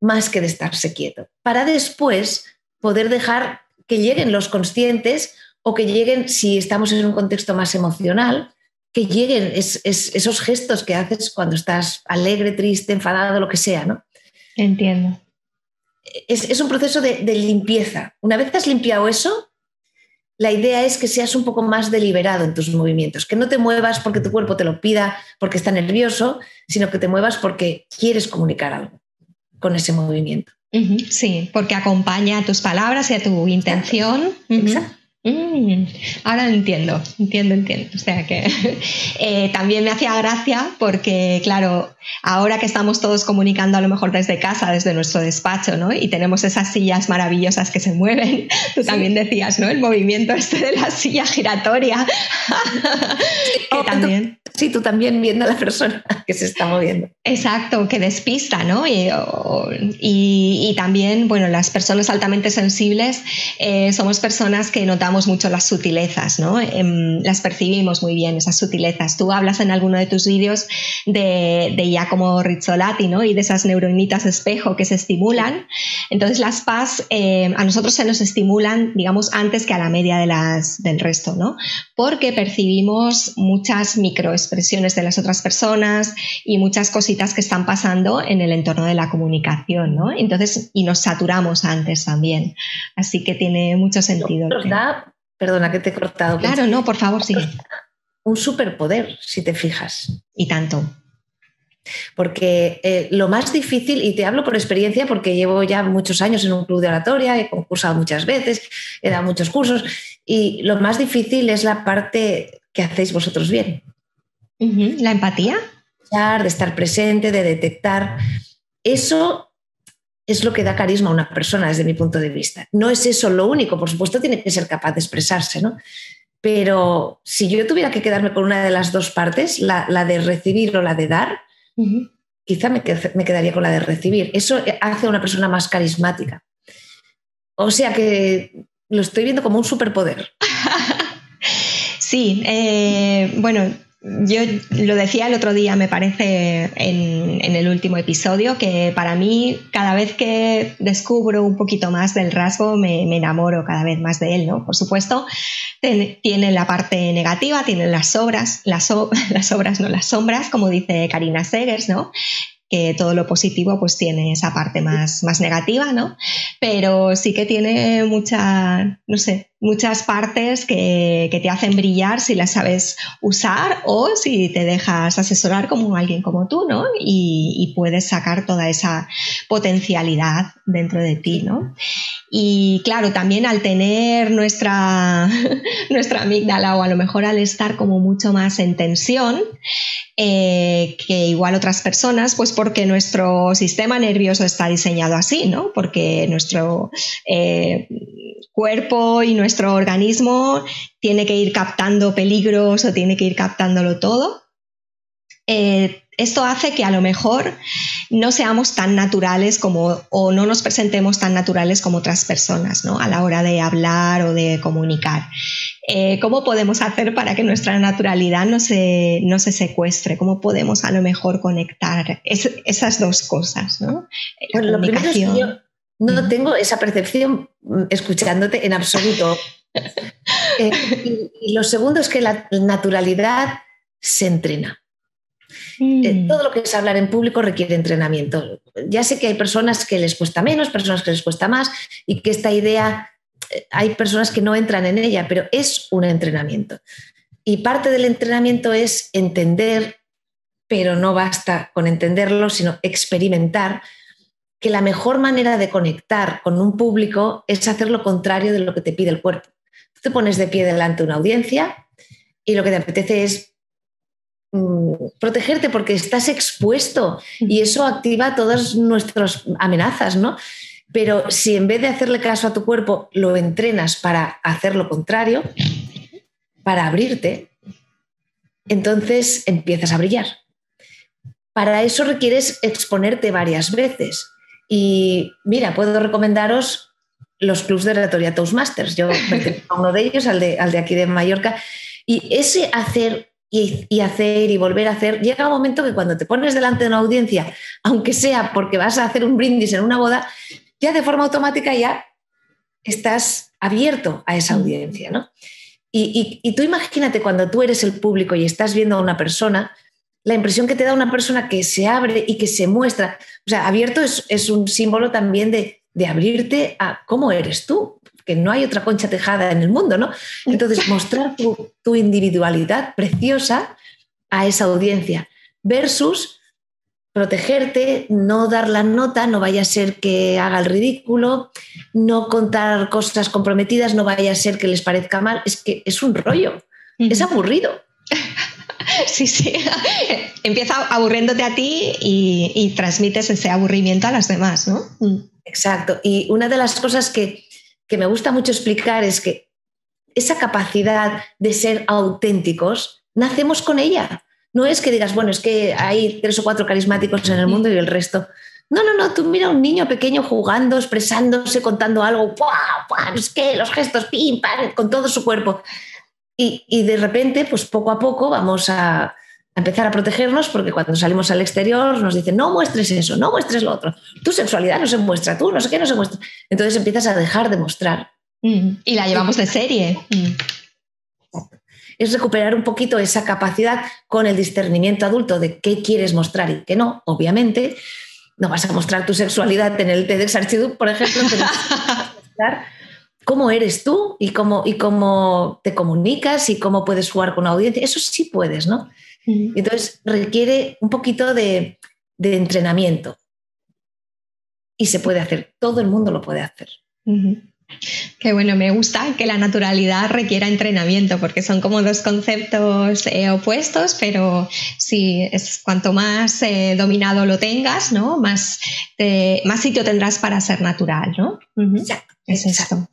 más que de estarse quieto, para después poder dejar que lleguen los conscientes o que lleguen, si estamos en un contexto más emocional, que lleguen esos gestos que haces cuando estás alegre, triste, enfadado, lo que sea, ¿no? Entiendo. Es, un proceso de, limpieza. Una vez que has limpiado eso, la idea es que seas un poco más deliberado en tus movimientos, que no te muevas porque tu cuerpo te lo pida, porque está nervioso, sino que te muevas porque quieres comunicar algo con ese movimiento. Sí, porque acompaña a tus palabras y a tu intención. Exacto. Mm, ahora entiendo, entiendo, entiendo. O sea que eh, también me hacía gracia porque, claro, ahora que estamos todos comunicando a lo mejor desde casa, desde nuestro despacho, ¿no? Y tenemos esas sillas maravillosas que se mueven, tú también decías, ¿no? El movimiento este de la silla giratoria. que también... Sí, tú también viendo a la persona que se está moviendo. Exacto, que despista, ¿no? Y, también, bueno, las personas altamente sensibles eh, somos personas que notamos mucho las sutilezas, ¿no? Em, las percibimos muy bien, esas sutilezas. Tú hablas en alguno de tus vídeos de, de Giacomo Rizzolatti, ¿no? Y de esas neuronitas espejo que se estimulan. Entonces, las PAS eh, a nosotros se nos estimulan, digamos, antes que a la media de las, del resto, ¿no? Porque percibimos muchas microexpresiones expresiones de las otras personas y muchas cositas que están pasando en el entorno de la comunicación, ¿no? Entonces, y nos saturamos antes también. Así que tiene mucho sentido. Perdona que te he cortado. Claro, no, por favor, sigue. Un superpoder, si te fijas. Y tanto. Porque eh, lo más difícil, y te hablo por experiencia porque llevo ya muchos años en un club de oratoria, he concursado muchas veces, he dado muchos cursos, y lo más difícil es la parte que hacéis vosotros bien. La empatía. De estar presente, de detectar. Eso es lo que da carisma a una persona desde mi punto de vista. No es eso lo único, por supuesto tiene que ser capaz de expresarse, ¿no? Pero si yo tuviera que quedarme con una de las dos partes, la, de recibir o la de dar, quizá me, me, quedaría con la de recibir. Eso hace a una persona más carismática. O sea que lo estoy viendo como un superpoder. sí, eh, bueno, yo lo decía el otro día, me parece, en, el último episodio, que para mí cada vez que descubro un poquito más del rasgo me, enamoro cada vez más de él, ¿no? Por supuesto, tiene la parte negativa, tiene las obras, las, las obras, no las sombras, como dice Karina Segers, ¿no? que todo lo positivo pues tiene esa parte más, más negativa, ¿no? Pero sí que tiene mucha, no sé, muchas partes que, te hacen brillar si las sabes usar o si te dejas asesorar como alguien como tú, ¿no? Y, puedes sacar toda esa potencialidad dentro de ti, ¿no? Y claro, también al tener nuestra, nuestra amígdala o a lo mejor al estar como mucho más en tensión, eh, que igual otras personas, pues porque nuestro sistema nervioso está diseñado así, ¿no? Porque nuestro eh, cuerpo y nuestro organismo tiene que ir captando peligros o tiene que ir captándolo todo. Eh, esto hace que a lo mejor no seamos tan naturales como o no nos presentemos tan naturales como otras personas ¿no? a la hora de hablar o de comunicar. Eh, ¿Cómo podemos hacer para que nuestra naturalidad no se, no se secuestre? ¿Cómo podemos a lo mejor conectar esas dos cosas? ¿no? lo primero es que yo no tengo esa percepción mm, escuchándote en absoluto. Eh, y lo segundo es que la naturalidad se entrena. Eh, mm. todo lo que es hablar en público requiere entrenamiento. Ya sé que hay personas que les cuesta menos, personas que les cuesta más y que esta idea, eh, hay personas que no entran en ella, pero es un entrenamiento. Y parte del entrenamiento es entender, pero no basta con entenderlo, sino experimentar que la mejor manera de conectar con un público es hacer lo contrario de lo que te pide el cuerpo. Tú te pones de pie delante de una audiencia y lo que te apetece es mm, protegerte porque estás expuesto y eso activa todas nuestras amenazas, ¿no? Pero si en vez de hacerle caso a tu cuerpo lo entrenas para hacer lo contrario, para abrirte, entonces empiezas a brillar. Para eso requieres exponerte varias veces. Y mira, puedo recomendaros los clubs de oratoria Toastmasters. Yo a uno de ellos, al de, al de aquí de Mallorca. Y ese hacer y, y, hacer y volver a hacer, llega un momento que cuando te pones delante de una audiencia, aunque sea porque vas a hacer un brindis en una boda, ya de forma automática ya estás abierto a esa audiencia, ¿no? Y, y, tú imagínate cuando tú eres el público y estás viendo a una persona, la impresión que te da una persona que se abre y que se muestra, o sea, abierto es, es un símbolo también de, de, abrirte a cómo eres tú, que no hay otra concha tejada en el mundo, ¿no? Entonces, mostrar tu, tu individualidad preciosa a esa audiencia versus protegerte, no dar la nota, no vaya a ser que haga el ridículo, no contar cosas comprometidas, no vaya a ser que les parezca mal. Es que es un rollo, es aburrido. Sí, sí. Empieza aburriéndote a ti y, transmites ese aburrimiento a las demás, ¿no? Mm. Exacto. Y una de las cosas que, que me gusta mucho explicar es que esa capacidad de ser auténticos, nacemos con ella. No es que digas, bueno, es que hay tres o cuatro carismáticos en el mundo y el resto. No, no, no, tú mira a un niño pequeño jugando, expresándose, contando algo, ¡Buah, es que los gestos, pim, pam, con todo su cuerpo. Y, y, de repente, pues poco a poco vamos a, empezar a protegernos porque cuando salimos al exterior nos dicen, no muestres eso, no muestres lo otro, tu sexualidad no se muestra, tú no sé qué no se muestra. Entonces empiezas a dejar de mostrar. Mm, y la llevamos de serie. Mm es recuperar un poquito esa capacidad con el discernimiento adulto de qué quieres mostrar y qué no, obviamente. No vas a mostrar tu sexualidad en el TEDx Archiduc, por ejemplo, pero mostrar cómo eres tú y cómo, y cómo te comunicas y cómo puedes jugar con una audiencia. Eso sí puedes, ¿no? Entonces requiere un poquito de, entrenamiento. Y se puede hacer, todo el mundo lo puede hacer. Qué bueno, me gusta que la naturalidad requiera entrenamiento, porque son como dos conceptos eh, opuestos, pero sí, es cuanto más eh, dominado lo tengas, ¿no? Más, más sitio tendrás para ser natural, ¿no? Exacto. Es esto.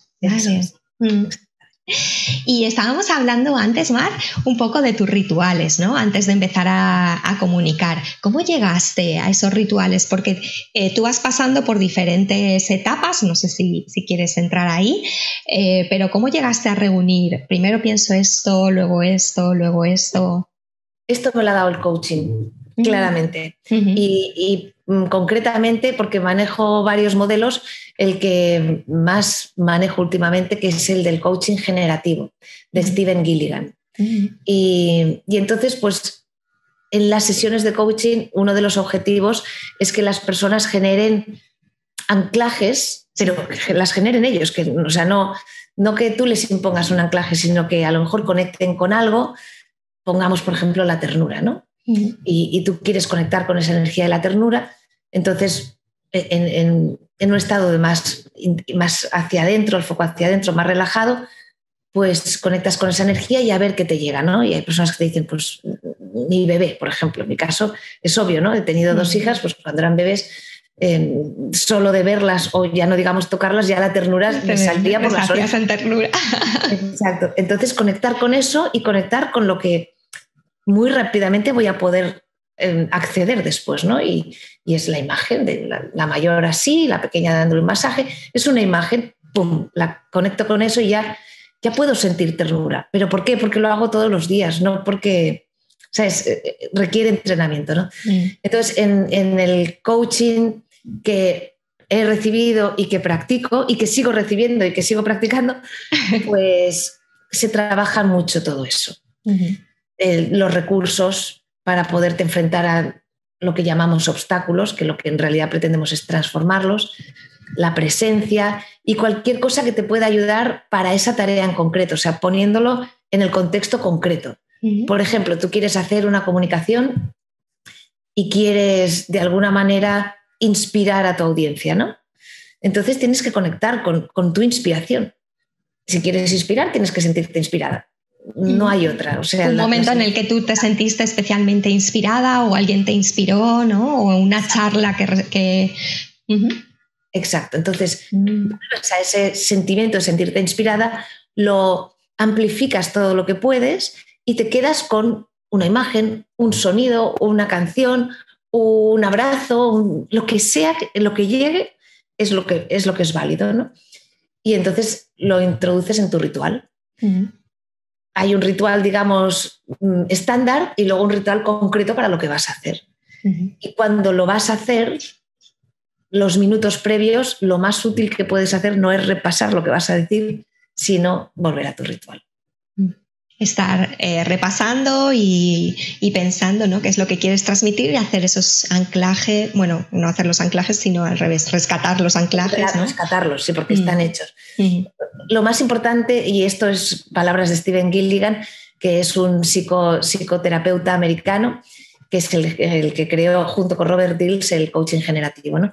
Y estábamos hablando antes, Mar, un poco de tus rituales, ¿no? Antes de empezar a, comunicar. ¿Cómo llegaste a esos rituales? Porque eh, tú vas pasando por diferentes etapas, no sé si, quieres entrar ahí, eh, pero ¿cómo llegaste a reunir? Primero pienso esto, luego esto, luego esto. Esto me lo ha dado el coaching, claramente. y Mm, concretamente porque manejo varios modelos, el que más manejo últimamente, que es el del coaching generativo, de Steven Gilligan. y, entonces, pues en las sesiones de coaching, uno de los objetivos es que las personas generen anclajes, pero que las generen ellos, que, o sea, no, no que tú les impongas un anclaje, sino que a lo mejor conecten con algo, pongamos, por ejemplo, la ternura, ¿no? Y, y, tú quieres conectar con esa energía de la ternura, entonces, en, un estado de más, más hacia adentro, el foco hacia adentro, más relajado, pues conectas con esa energía y a ver qué te llega, ¿no? Y hay personas que te dicen, pues mi bebé, por ejemplo, en mi caso es obvio, ¿no? He tenido dos hijas, pues cuando eran bebés, em, solo de verlas o ya no digamos tocarlas, ya la ternura me salía por las orejas. en ternura. Exacto. Entonces conectar con eso y conectar con lo que muy rápidamente voy a poder acceder después, ¿no? Y, es la imagen de la, mayor así, la pequeña dándole un masaje, es una imagen, ¡pum!, la conecto con eso y ya, ya puedo sentir ternura. ¿Pero por qué? Porque lo hago todos los días, no porque, ¿sabes? Eh, eh, requiere entrenamiento, ¿no? Mm. Entonces, en, en el coaching que he recibido y que practico y que sigo recibiendo y que sigo practicando, pues se trabaja mucho todo eso. Los recursos, para poderte enfrentar a lo que llamamos obstáculos, que lo que en realidad pretendemos es transformarlos, la presencia y cualquier cosa que te pueda ayudar para esa tarea en concreto, o sea, poniéndolo en el contexto concreto. Por ejemplo, tú quieres hacer una comunicación y quieres de alguna manera inspirar a tu audiencia, ¿no? Entonces tienes que conectar con, con tu inspiración. Si quieres inspirar, tienes que sentirte inspirada no hay otra. O sea, un momento en el que tú te sentiste especialmente inspirada o alguien te inspiró, ¿no? O una charla que... Exacto. Entonces, mm. ese sentimiento de sentirte inspirada, lo amplificas todo lo que puedes y te quedas con una imagen, un sonido, una canción, un abrazo, lo que sea, lo que llegue es lo que es, lo que es válido, ¿no? Y entonces lo introduces en tu ritual. Hay un ritual, digamos, mm, estándar y luego un ritual concreto para lo que vas a hacer. Y cuando lo vas a hacer, los minutos previos, lo más útil que puedes hacer no es repasar lo que vas a decir, sino volver a tu ritual estar eh, repasando y, pensando ¿no? qué es lo que quieres transmitir y hacer esos anclajes, bueno, no hacer los anclajes, sino al revés, rescatar los anclajes. Rescatarlos, sí, porque están mm. hechos. Mm. Lo más importante, y esto es palabras de Steven Gilligan, que es un psicoterapeuta americano, que es el, que creó junto con Robert Dills el coaching generativo. ¿no?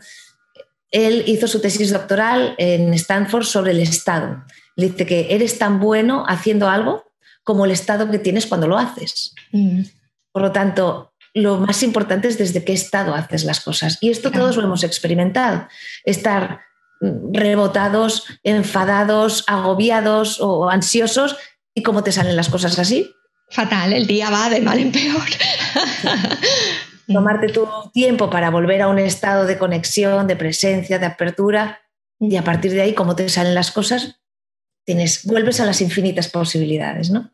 Él hizo su tesis doctoral en Stanford sobre el estado. Dice que eres tan bueno haciendo algo como el estado que tienes cuando lo haces. Mm. Por lo tanto, lo más importante es desde qué estado haces las cosas. Y esto todos lo hemos experimentado. Estar rebotados, enfadados, agobiados o ansiosos. ¿Y cómo te salen las cosas así? Fatal, el día va de mal en peor. Tomarte tu tiempo para volver a un estado de conexión, de presencia, de apertura. Y a partir de ahí, cómo te salen las cosas, tienes, vuelves a las infinitas posibilidades. ¿no?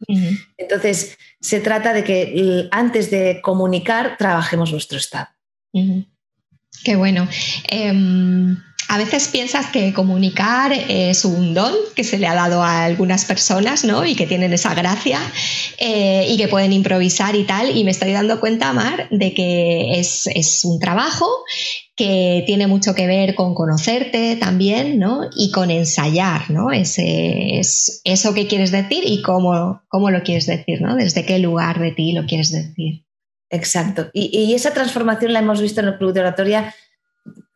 Entonces, se trata de que antes de comunicar, trabajemos nuestro estado. Qué bueno. Em, a veces piensas que comunicar es un don que se le ha dado a algunas personas, ¿no? Y que tienen esa gracia eh, y que pueden improvisar y tal. Y me estoy dando cuenta, Mar, de que es, un trabajo que tiene mucho que ver con conocerte también, ¿no? Y con ensayar, ¿no? Ese, es eso que quieres decir y cómo, cómo lo quieres decir, ¿no? Desde qué lugar de ti lo quieres decir. Exacto. Y esa transformación la hemos visto en el Club de Oratoria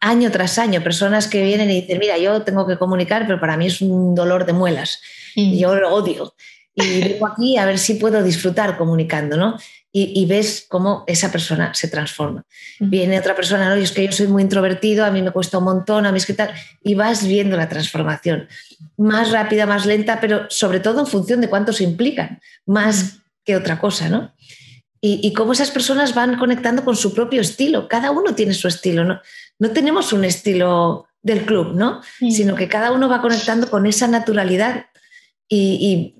año tras año, personas que vienen y dicen, mira, yo tengo que comunicar, pero para mí es un dolor de muelas, y mm. yo lo odio. Y vengo aquí a ver si puedo disfrutar comunicando, ¿no? Y, ves cómo esa persona se transforma. Mm. Viene otra persona, no, y es que yo soy muy introvertido, a mí me cuesta un montón, a mí es que tal, y vas viendo la transformación, más rápida, más lenta, pero sobre todo en función de cuánto se implican, más mm. que otra cosa, ¿no? y, cómo esas personas van conectando con su propio estilo. Cada uno tiene su estilo, ¿no? No tenemos un estilo del club, ¿no? Sino que cada uno va conectando con esa naturalidad. Y,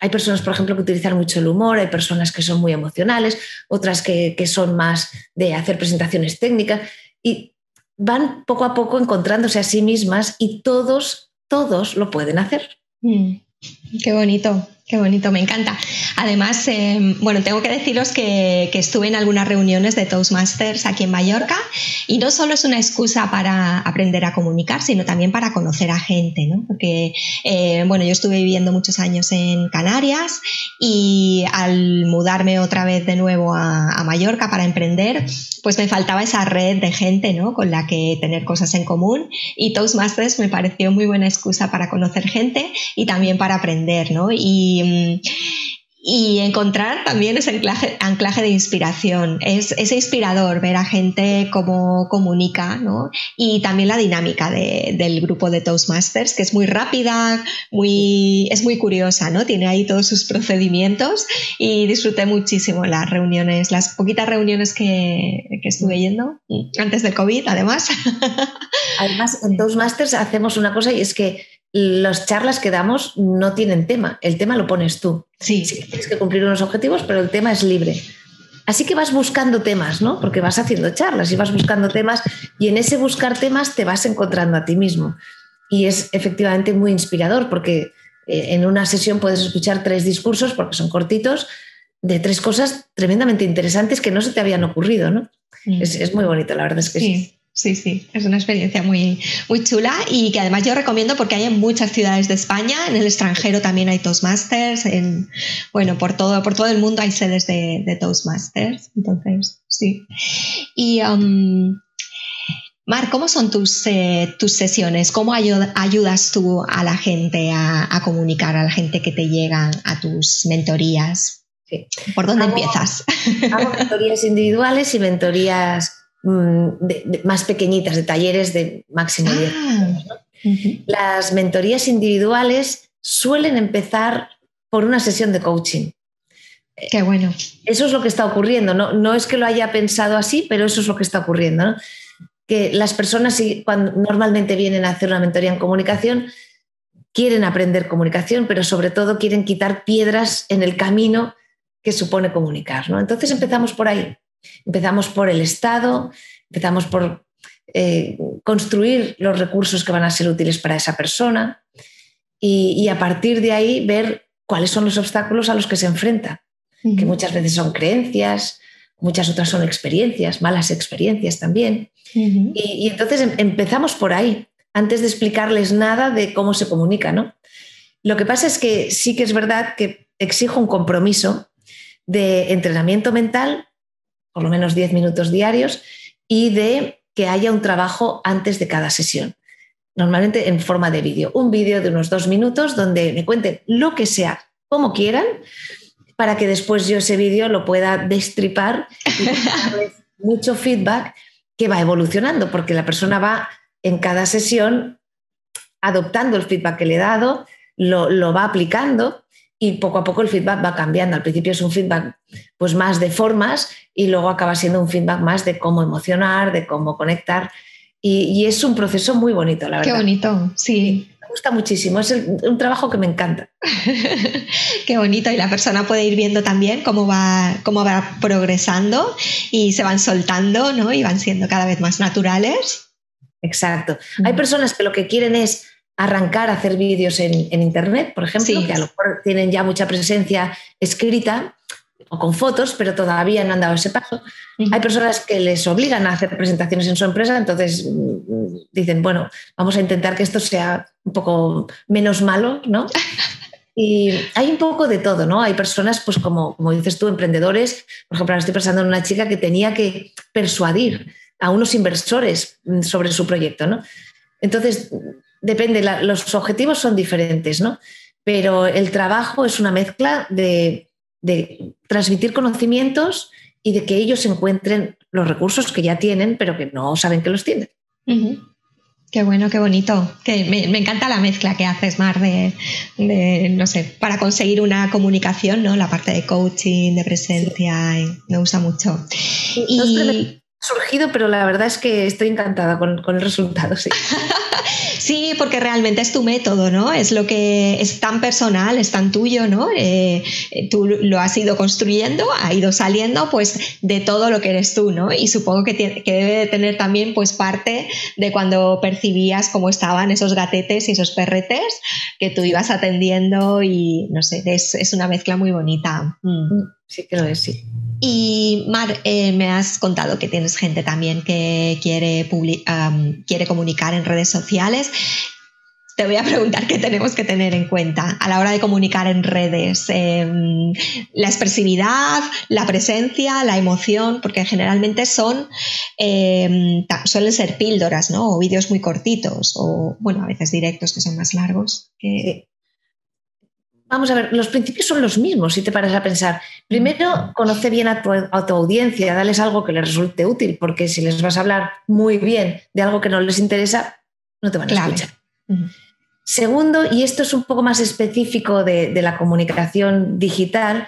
hay personas, por ejemplo, que utilizan mucho el humor, hay personas que son muy emocionales, otras que, son más de hacer presentaciones técnicas y van poco a poco encontrándose a sí mismas y todos, todos lo pueden hacer. Mm. Qué bonito. Qué bonito, me encanta. Además, em, bueno, tengo que deciros que, estuve en algunas reuniones de Toastmasters aquí en Mallorca y no solo es una excusa para aprender a comunicar, sino también para conocer a gente, ¿no? Porque, eh, bueno, yo estuve viviendo muchos años en Canarias y al mudarme otra vez de nuevo a, a Mallorca para emprender, pues me faltaba esa red de gente, ¿no? Con la que tener cosas en común y Toastmasters me pareció muy buena excusa para conocer gente y también para aprender, ¿no? Y y, encontrar también ese anclaje, anclaje de inspiración. Es, inspirador ver a gente cómo comunica, ¿no? Y también la dinámica del grupo de Toastmasters, que es muy rápida, muy, es muy curiosa, ¿no? Tiene ahí todos sus procedimientos y disfruté muchísimo las reuniones, las poquitas reuniones que, que estuve yendo, antes del COVID, además. Además, en Toastmasters hacemos una cosa y es que las charlas que damos no tienen tema, el tema lo pones tú. Sí. tienes que cumplir unos objetivos, pero el tema es libre. Así que vas buscando temas, ¿no? Porque vas haciendo charlas y vas buscando temas y en ese buscar temas te vas encontrando a ti mismo. Y es efectivamente muy inspirador porque eh, en una sesión puedes escuchar tres discursos, porque son cortitos, de tres cosas tremendamente interesantes que no se te habían ocurrido, ¿no? Es, muy bonito, la verdad es que sí. Sí, sí, es una experiencia muy, muy chula y que además yo recomiendo porque hay en muchas ciudades de España, en el extranjero también hay Toastmasters, en, bueno, por todo, por todo el mundo hay sedes de, Toastmasters, entonces, sí. Y um, Mar, ¿cómo son tus, eh, tus sesiones? ¿Cómo ayudas tú a la gente a, comunicar, a la gente que te llega a tus mentorías? ¿Por dónde empiezas? Hago mentorías individuales y mentorías mm, más pequeñitas, de talleres de máximo 10 ah, Las mentorías individuales suelen empezar por una sesión de coaching. Qué bueno. Eso es lo que está ocurriendo. No, no es que lo haya pensado así, pero eso es lo que está ocurriendo. ¿no? que las personas cuando normalmente vienen a hacer una mentoría en comunicación quieren aprender comunicación, pero sobre todo quieren quitar piedras en el camino que supone comunicar. ¿no? Entonces empezamos por ahí. Empezamos por el Estado, empezamos por eh, construir los recursos que van a ser útiles para esa persona y, a partir de ahí ver cuáles son los obstáculos a los que se enfrenta, que muchas veces son creencias, muchas otras son experiencias, malas experiencias también. y, entonces em, empezamos por ahí, antes de explicarles nada de cómo se comunica, ¿no? Lo que pasa es que sí que es verdad que exijo un compromiso de entrenamiento mental, por lo menos 10 minutos diarios, y de que haya un trabajo antes de cada sesión, normalmente en forma de vídeo. Un vídeo de unos dos minutos donde me cuenten lo que sea, como quieran, para que después yo ese vídeo lo pueda destripar y darles mucho feedback que va evolucionando, porque la persona va en cada sesión adoptando el feedback que le he dado, lo, va aplicando y poco a poco el feedback va cambiando. Al principio es un feedback pues más de formas y luego acaba siendo un feedback más de cómo emocionar, de cómo conectar. Y, y es un proceso muy bonito, la verdad. Qué bonito, sí gusta muchísimo, es un trabajo que me encanta. Qué bonito, y la persona puede ir viendo también cómo va, cómo va progresando y se van soltando, ¿no? Y van siendo cada vez más naturales. Exacto. Hay personas que lo que quieren es arrancar a hacer vídeos en, Internet, por ejemplo, que a lo mejor tienen ya mucha presencia escrita o con fotos, pero todavía no han dado ese paso. Hay personas que les obligan a hacer presentaciones en su empresa, entonces mm, dicen, bueno, vamos a intentar que esto sea un poco menos malo, ¿no? Y hay un poco de todo, ¿no? Hay personas, pues como, como dices tú, emprendedores. Por ejemplo, ahora estoy pensando en una chica que tenía que persuadir a unos inversores mm, sobre su proyecto, ¿no? Entonces, depende, los objetivos son diferentes, ¿no? Pero el trabajo es una mezcla de, transmitir conocimientos y de que ellos encuentren los recursos que ya tienen, pero que no saben que los tienen. Qué bueno, qué bonito. Que me, encanta la mezcla que haces, Mar, de, no sé, para conseguir una comunicación, ¿no? La parte de coaching, de presencia, me gusta mucho. y... surgido, pero la verdad es que estoy encantada con, con el resultado, sí. Sí, porque realmente es tu método, ¿no? Es lo que es tan personal, es tan tuyo, ¿no? Eh, tú lo has ido construyendo, ha ido saliendo, pues, de todo lo que eres tú, ¿no? Y supongo que, que debe de tener también, pues, parte de cuando percibías cómo estaban esos gatetes y esos perretes que tú ibas atendiendo y, no sé, es, es una mezcla muy bonita. Mm. Sí que lo es, sí. Y Mar, eh, me has contado que tienes gente también que quiere, quiere comunicar en redes sociales. Te voy a preguntar qué tenemos que tener en cuenta a la hora de comunicar en redes. Em, la expresividad, la presencia, la emoción, porque generalmente son, em, suelen ser píldoras, ¿no? O vídeos muy cortitos, o bueno, a veces directos que son más largos. Vamos a ver, los principios son los mismos si te paras a pensar. Primero, conoce bien a tu, audiencia, dales algo que les resulte útil, porque si les vas a hablar muy bien de algo que no les interesa, no te van a escuchar. Segundo, y esto es un poco más específico de, de la comunicación digital,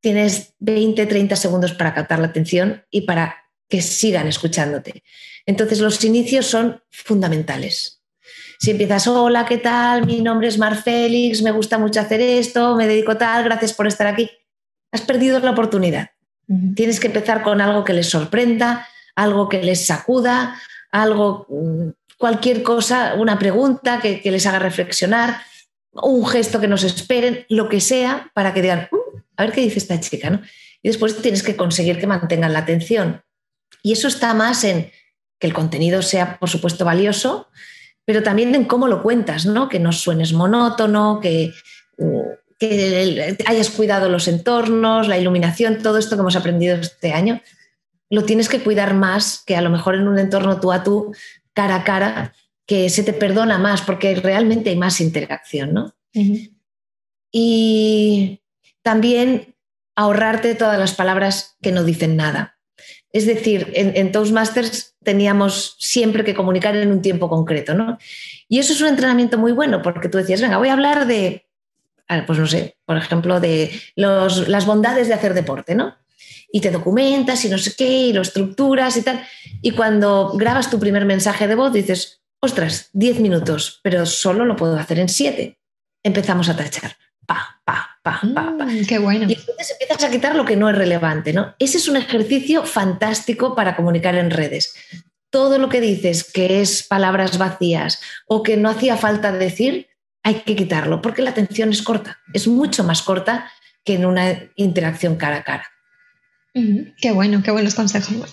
tienes 20, 30 segundos para captar la atención y para que sigan escuchándote. Entonces, los inicios son fundamentales. Si empiezas, hola, ¿qué tal? Mi nombre es Mar Félix, me gusta mucho hacer esto, me dedico tal, gracias por estar aquí. Has perdido la oportunidad. Tienes que empezar con algo que les sorprenda, algo que les sacuda, algo, mm, cualquier cosa, una pregunta que, les haga reflexionar, un gesto que nos esperen, lo que sea, para que digan, uh, a ver qué dice esta chica, ¿no? Y después tienes que conseguir que mantengan la atención. Y eso está más en que el contenido sea, por supuesto, valioso, pero también en cómo lo cuentas, ¿no? Que no suenes monótono, que, que hayas cuidado los entornos, la iluminación, todo esto que hemos aprendido este año. lo tienes que cuidar más que a lo mejor en un entorno tú a tú, cara a cara, que se te perdona más porque realmente hay más interacción, ¿no? Y también ahorrarte todas las palabras que no dicen nada. Es decir, en, Toastmasters teníamos siempre que comunicar en un tiempo concreto, ¿no? Y eso es un entrenamiento muy bueno porque tú decías, venga, voy a hablar de, ah, pues no sé, por ejemplo, de las bondades de hacer deporte, ¿no? Y te documentas y no sé qué, y lo estructuras y tal. Y cuando grabas tu primer mensaje de voz dices, ostras, 10 minutos, pero solo lo puedo hacer en 7. Empezamos a tachar pa, pa, pa, pa, pa. Mm, qué bueno. Y entonces empiezas a quitar lo que no es relevante, ¿no? Ese es un ejercicio fantástico para comunicar en redes. Todo lo que dices que es palabras vacías o que no hacía falta decir, hay que quitarlo, porque la atención es corta, es mucho más corta que en una interacción cara a cara. Qué bueno, qué buenos consejos.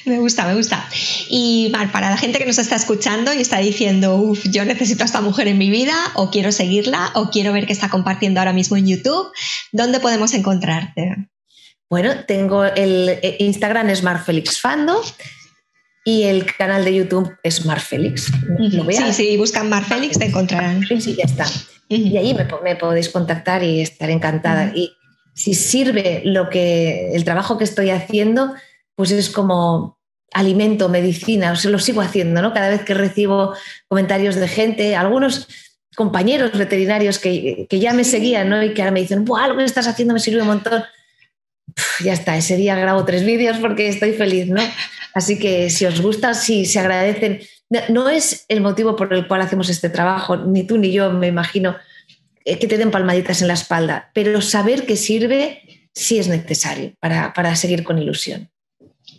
Me gusta, me gusta. Y Mar, para la gente que nos está escuchando y está diciendo, uff, yo necesito a esta mujer en mi vida, o quiero seguirla, o quiero ver qué está compartiendo ahora mismo en YouTube, ¿dónde podemos encontrarte? Bueno, tengo el eh, Instagram es Fando y el canal de YouTube es Marfelix. Sí, sí, buscan Marfelix, te encontrarán. Sí, sí, ya está. Y ahí me, podéis contactar y estar encantada. Y si sirve lo que el trabajo que estoy haciendo, pues es como alimento, medicina, o sea, lo sigo haciendo, ¿no? Cada vez que recibo comentarios de gente, algunos compañeros veterinarios que, ya me seguían, ¿no? Y que ahora me dicen, Buah, lo que estás haciendo me sirve un montón. ya está, ese día grabo tres vídeos porque estoy feliz, ¿no? Así que si os gusta, si se agradecen. No es el motivo por el cual hacemos este trabajo, ni tú ni yo, me imagino, eh, que te den palmaditas en la espalda, pero saber que sirve sí es necesario para seguir con ilusión.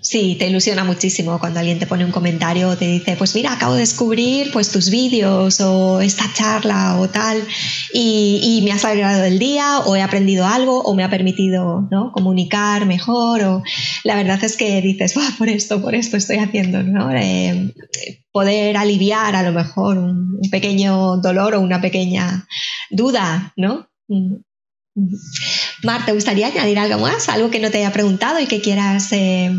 Sí, te ilusiona muchísimo cuando alguien te pone un comentario o te dice, pues mira, acabo de descubrir pues tus vídeos o esta charla o tal y, me has alegrado el día o he aprendido algo o me ha permitido ¿no? comunicar mejor o la verdad es que dices, por esto, por esto estoy haciendo, ¿no? Eh, poder aliviar a lo mejor un, pequeño dolor o una pequeña duda, ¿no? Mm. Mar, ¿te gustaría añadir algo más? Algo que no te haya preguntado y que quieras eh,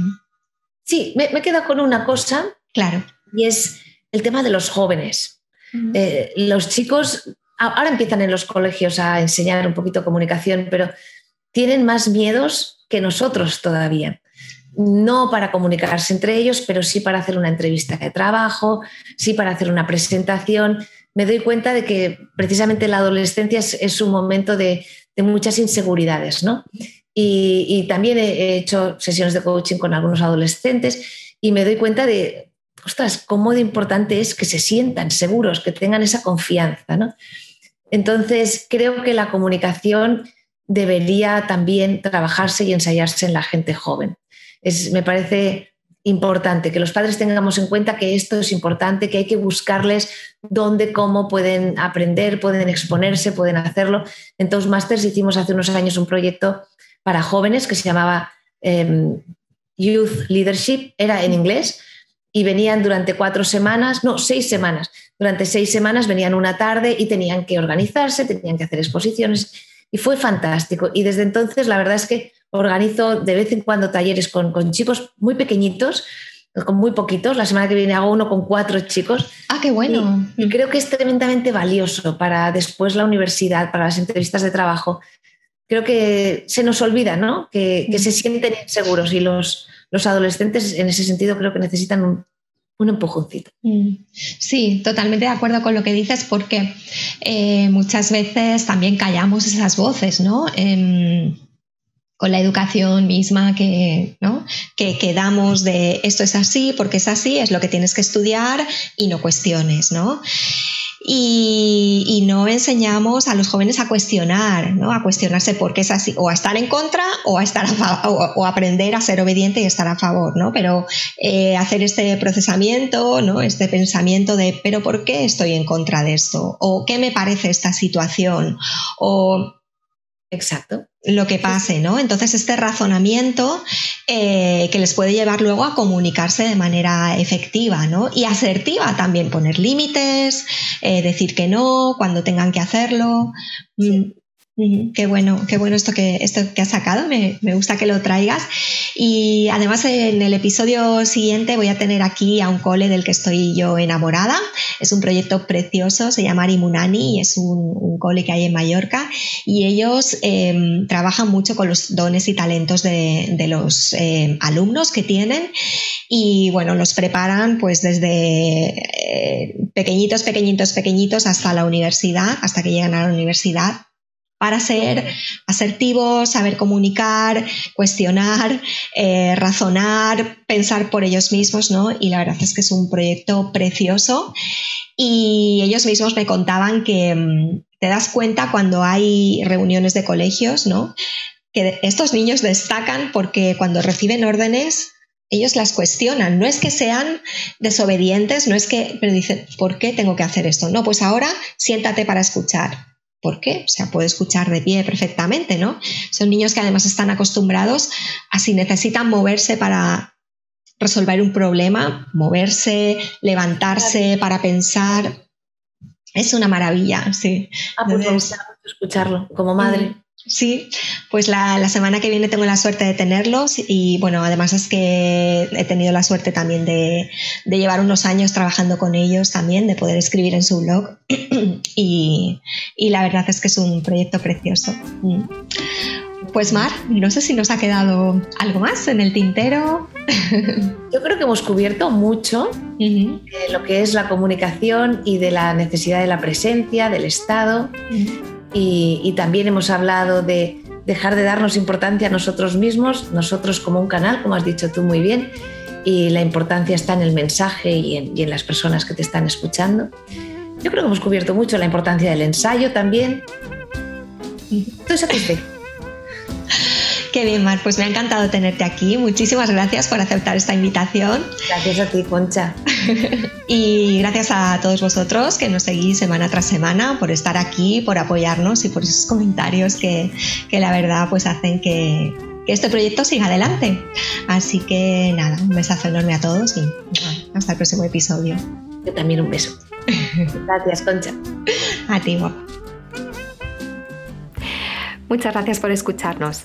Sí, me, me quedo con una cosa. Claro. Y es el tema de los jóvenes. Eh, los chicos ahora empiezan en los colegios a enseñar un poquito comunicación, pero tienen más miedos que nosotros todavía. No para comunicarse entre ellos, pero sí para hacer una entrevista de trabajo, sí para hacer una presentación. Me doy cuenta de que precisamente la adolescencia es, un momento de, de, muchas inseguridades, ¿no? Y, también he hecho sesiones de coaching con algunos adolescentes y me doy cuenta de, ostras, cómo de importante es que se sientan seguros, que tengan esa confianza. ¿no? Entonces, creo que la comunicación debería también trabajarse y ensayarse en la gente joven. Es, me parece importante que los padres tengamos en cuenta que esto es importante, que hay que buscarles dónde, cómo pueden aprender, pueden exponerse, pueden hacerlo. En Toastmasters hicimos hace unos años un proyecto para jóvenes que se llamaba em, Youth Leadership, era en inglés, y venían durante cuatro semanas, no, seis semanas. Durante seis semanas venían una tarde y tenían que organizarse, tenían que hacer exposiciones y fue fantástico. Y desde entonces la verdad es que organizo de vez en cuando talleres con, con chicos muy pequeñitos, con muy poquitos. La semana que viene hago uno con cuatro chicos. Ah, qué bueno. y creo que es tremendamente valioso para después la universidad, para las entrevistas de trabajo, creo que se nos olvida, ¿no? Que, se sienten inseguros y los, los adolescentes en ese sentido creo que necesitan un, empujoncito. Mm. Sí, totalmente de acuerdo con lo que dices porque eh, muchas veces también callamos esas voces, ¿no? Em, con la educación misma que, ¿no? que, que, damos de esto es así, porque es así, es lo que tienes que estudiar y no cuestiones, ¿no? Y, no enseñamos a los jóvenes a cuestionar, ¿no? a cuestionarse por qué es así, o a estar en contra o a estar o, aprender a ser obediente y estar a favor, ¿no? Pero eh, hacer este procesamiento, ¿no? Este pensamiento de, pero ¿por qué estoy en contra de esto? ¿O qué me parece esta situación? O Exacto. Lo que pase, ¿no? Entonces, este razonamiento eh, que les puede llevar luego a comunicarse de manera efectiva, ¿no? Y asertiva también, poner límites, eh, decir que no cuando tengan que hacerlo. Mm. Qué bueno, qué bueno esto que, esto que has sacado, me, gusta que lo traigas. Y además en el episodio siguiente voy a tener aquí a un cole del que estoy yo enamorada. Es un proyecto precioso, se llama Arimunani y es un, cole que hay en Mallorca. Y ellos em, trabajan mucho con los dones y talentos de, los em, alumnos que tienen y bueno, los preparan pues desde eh, pequeñitos, pequeñitos, pequeñitos hasta la universidad, hasta que llegan a la universidad para ser asertivos, saber comunicar, cuestionar, eh, razonar, pensar por ellos mismos, ¿no? Y la verdad es que es un proyecto precioso y ellos mismos me contaban que mm, te das cuenta cuando hay reuniones de colegios, ¿no? Que estos niños destacan porque cuando reciben órdenes ellos las cuestionan. No es que sean desobedientes, no es que, pero dicen, ¿por qué tengo que hacer esto? No, pues ahora siéntate para escuchar. ¿Por qué? O sea, puede escuchar de pie perfectamente, ¿no? Son niños que además están acostumbrados a si necesitan moverse para resolver un problema, moverse, levantarse para pensar. Es una maravilla, sí. Ah, pues me gusta escucharlo como madre. Sí, pues la, semana que viene tengo la suerte de tenerlos y bueno, además es que he tenido la suerte también de, llevar unos años trabajando con ellos también, de poder escribir en su blog y, la verdad es que es un proyecto precioso. Mm. Pues Mar, no sé si nos ha quedado algo más en el tintero. Yo creo que hemos cubierto mucho de lo que es la comunicación y de la necesidad de la presencia, del Estado y, también hemos hablado de dejar de darnos importancia a nosotros mismos, nosotros como un canal, como has dicho tú muy bien, y la importancia está en el mensaje y en, las personas que te están escuchando. Yo creo que hemos cubierto mucho la importancia del ensayo también. Estoy satisfecha. Qué bien, Mar, pues me ha encantado tenerte aquí. Muchísimas gracias por aceptar esta invitación. Gracias a ti, Concha. y gracias a todos vosotros que nos seguís semana tras semana por estar aquí, por apoyarnos y por esos comentarios que, la verdad pues hacen que, este proyecto siga adelante. Así que nada, un besazo enorme a todos y hasta el próximo episodio. Yo también un beso. Gracias, Concha. A ti, guapa. Muchas gracias por escucharnos.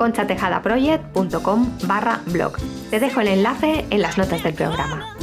conchatejadaproject.com barra blog. Te dejo el enlace en las notas del programa.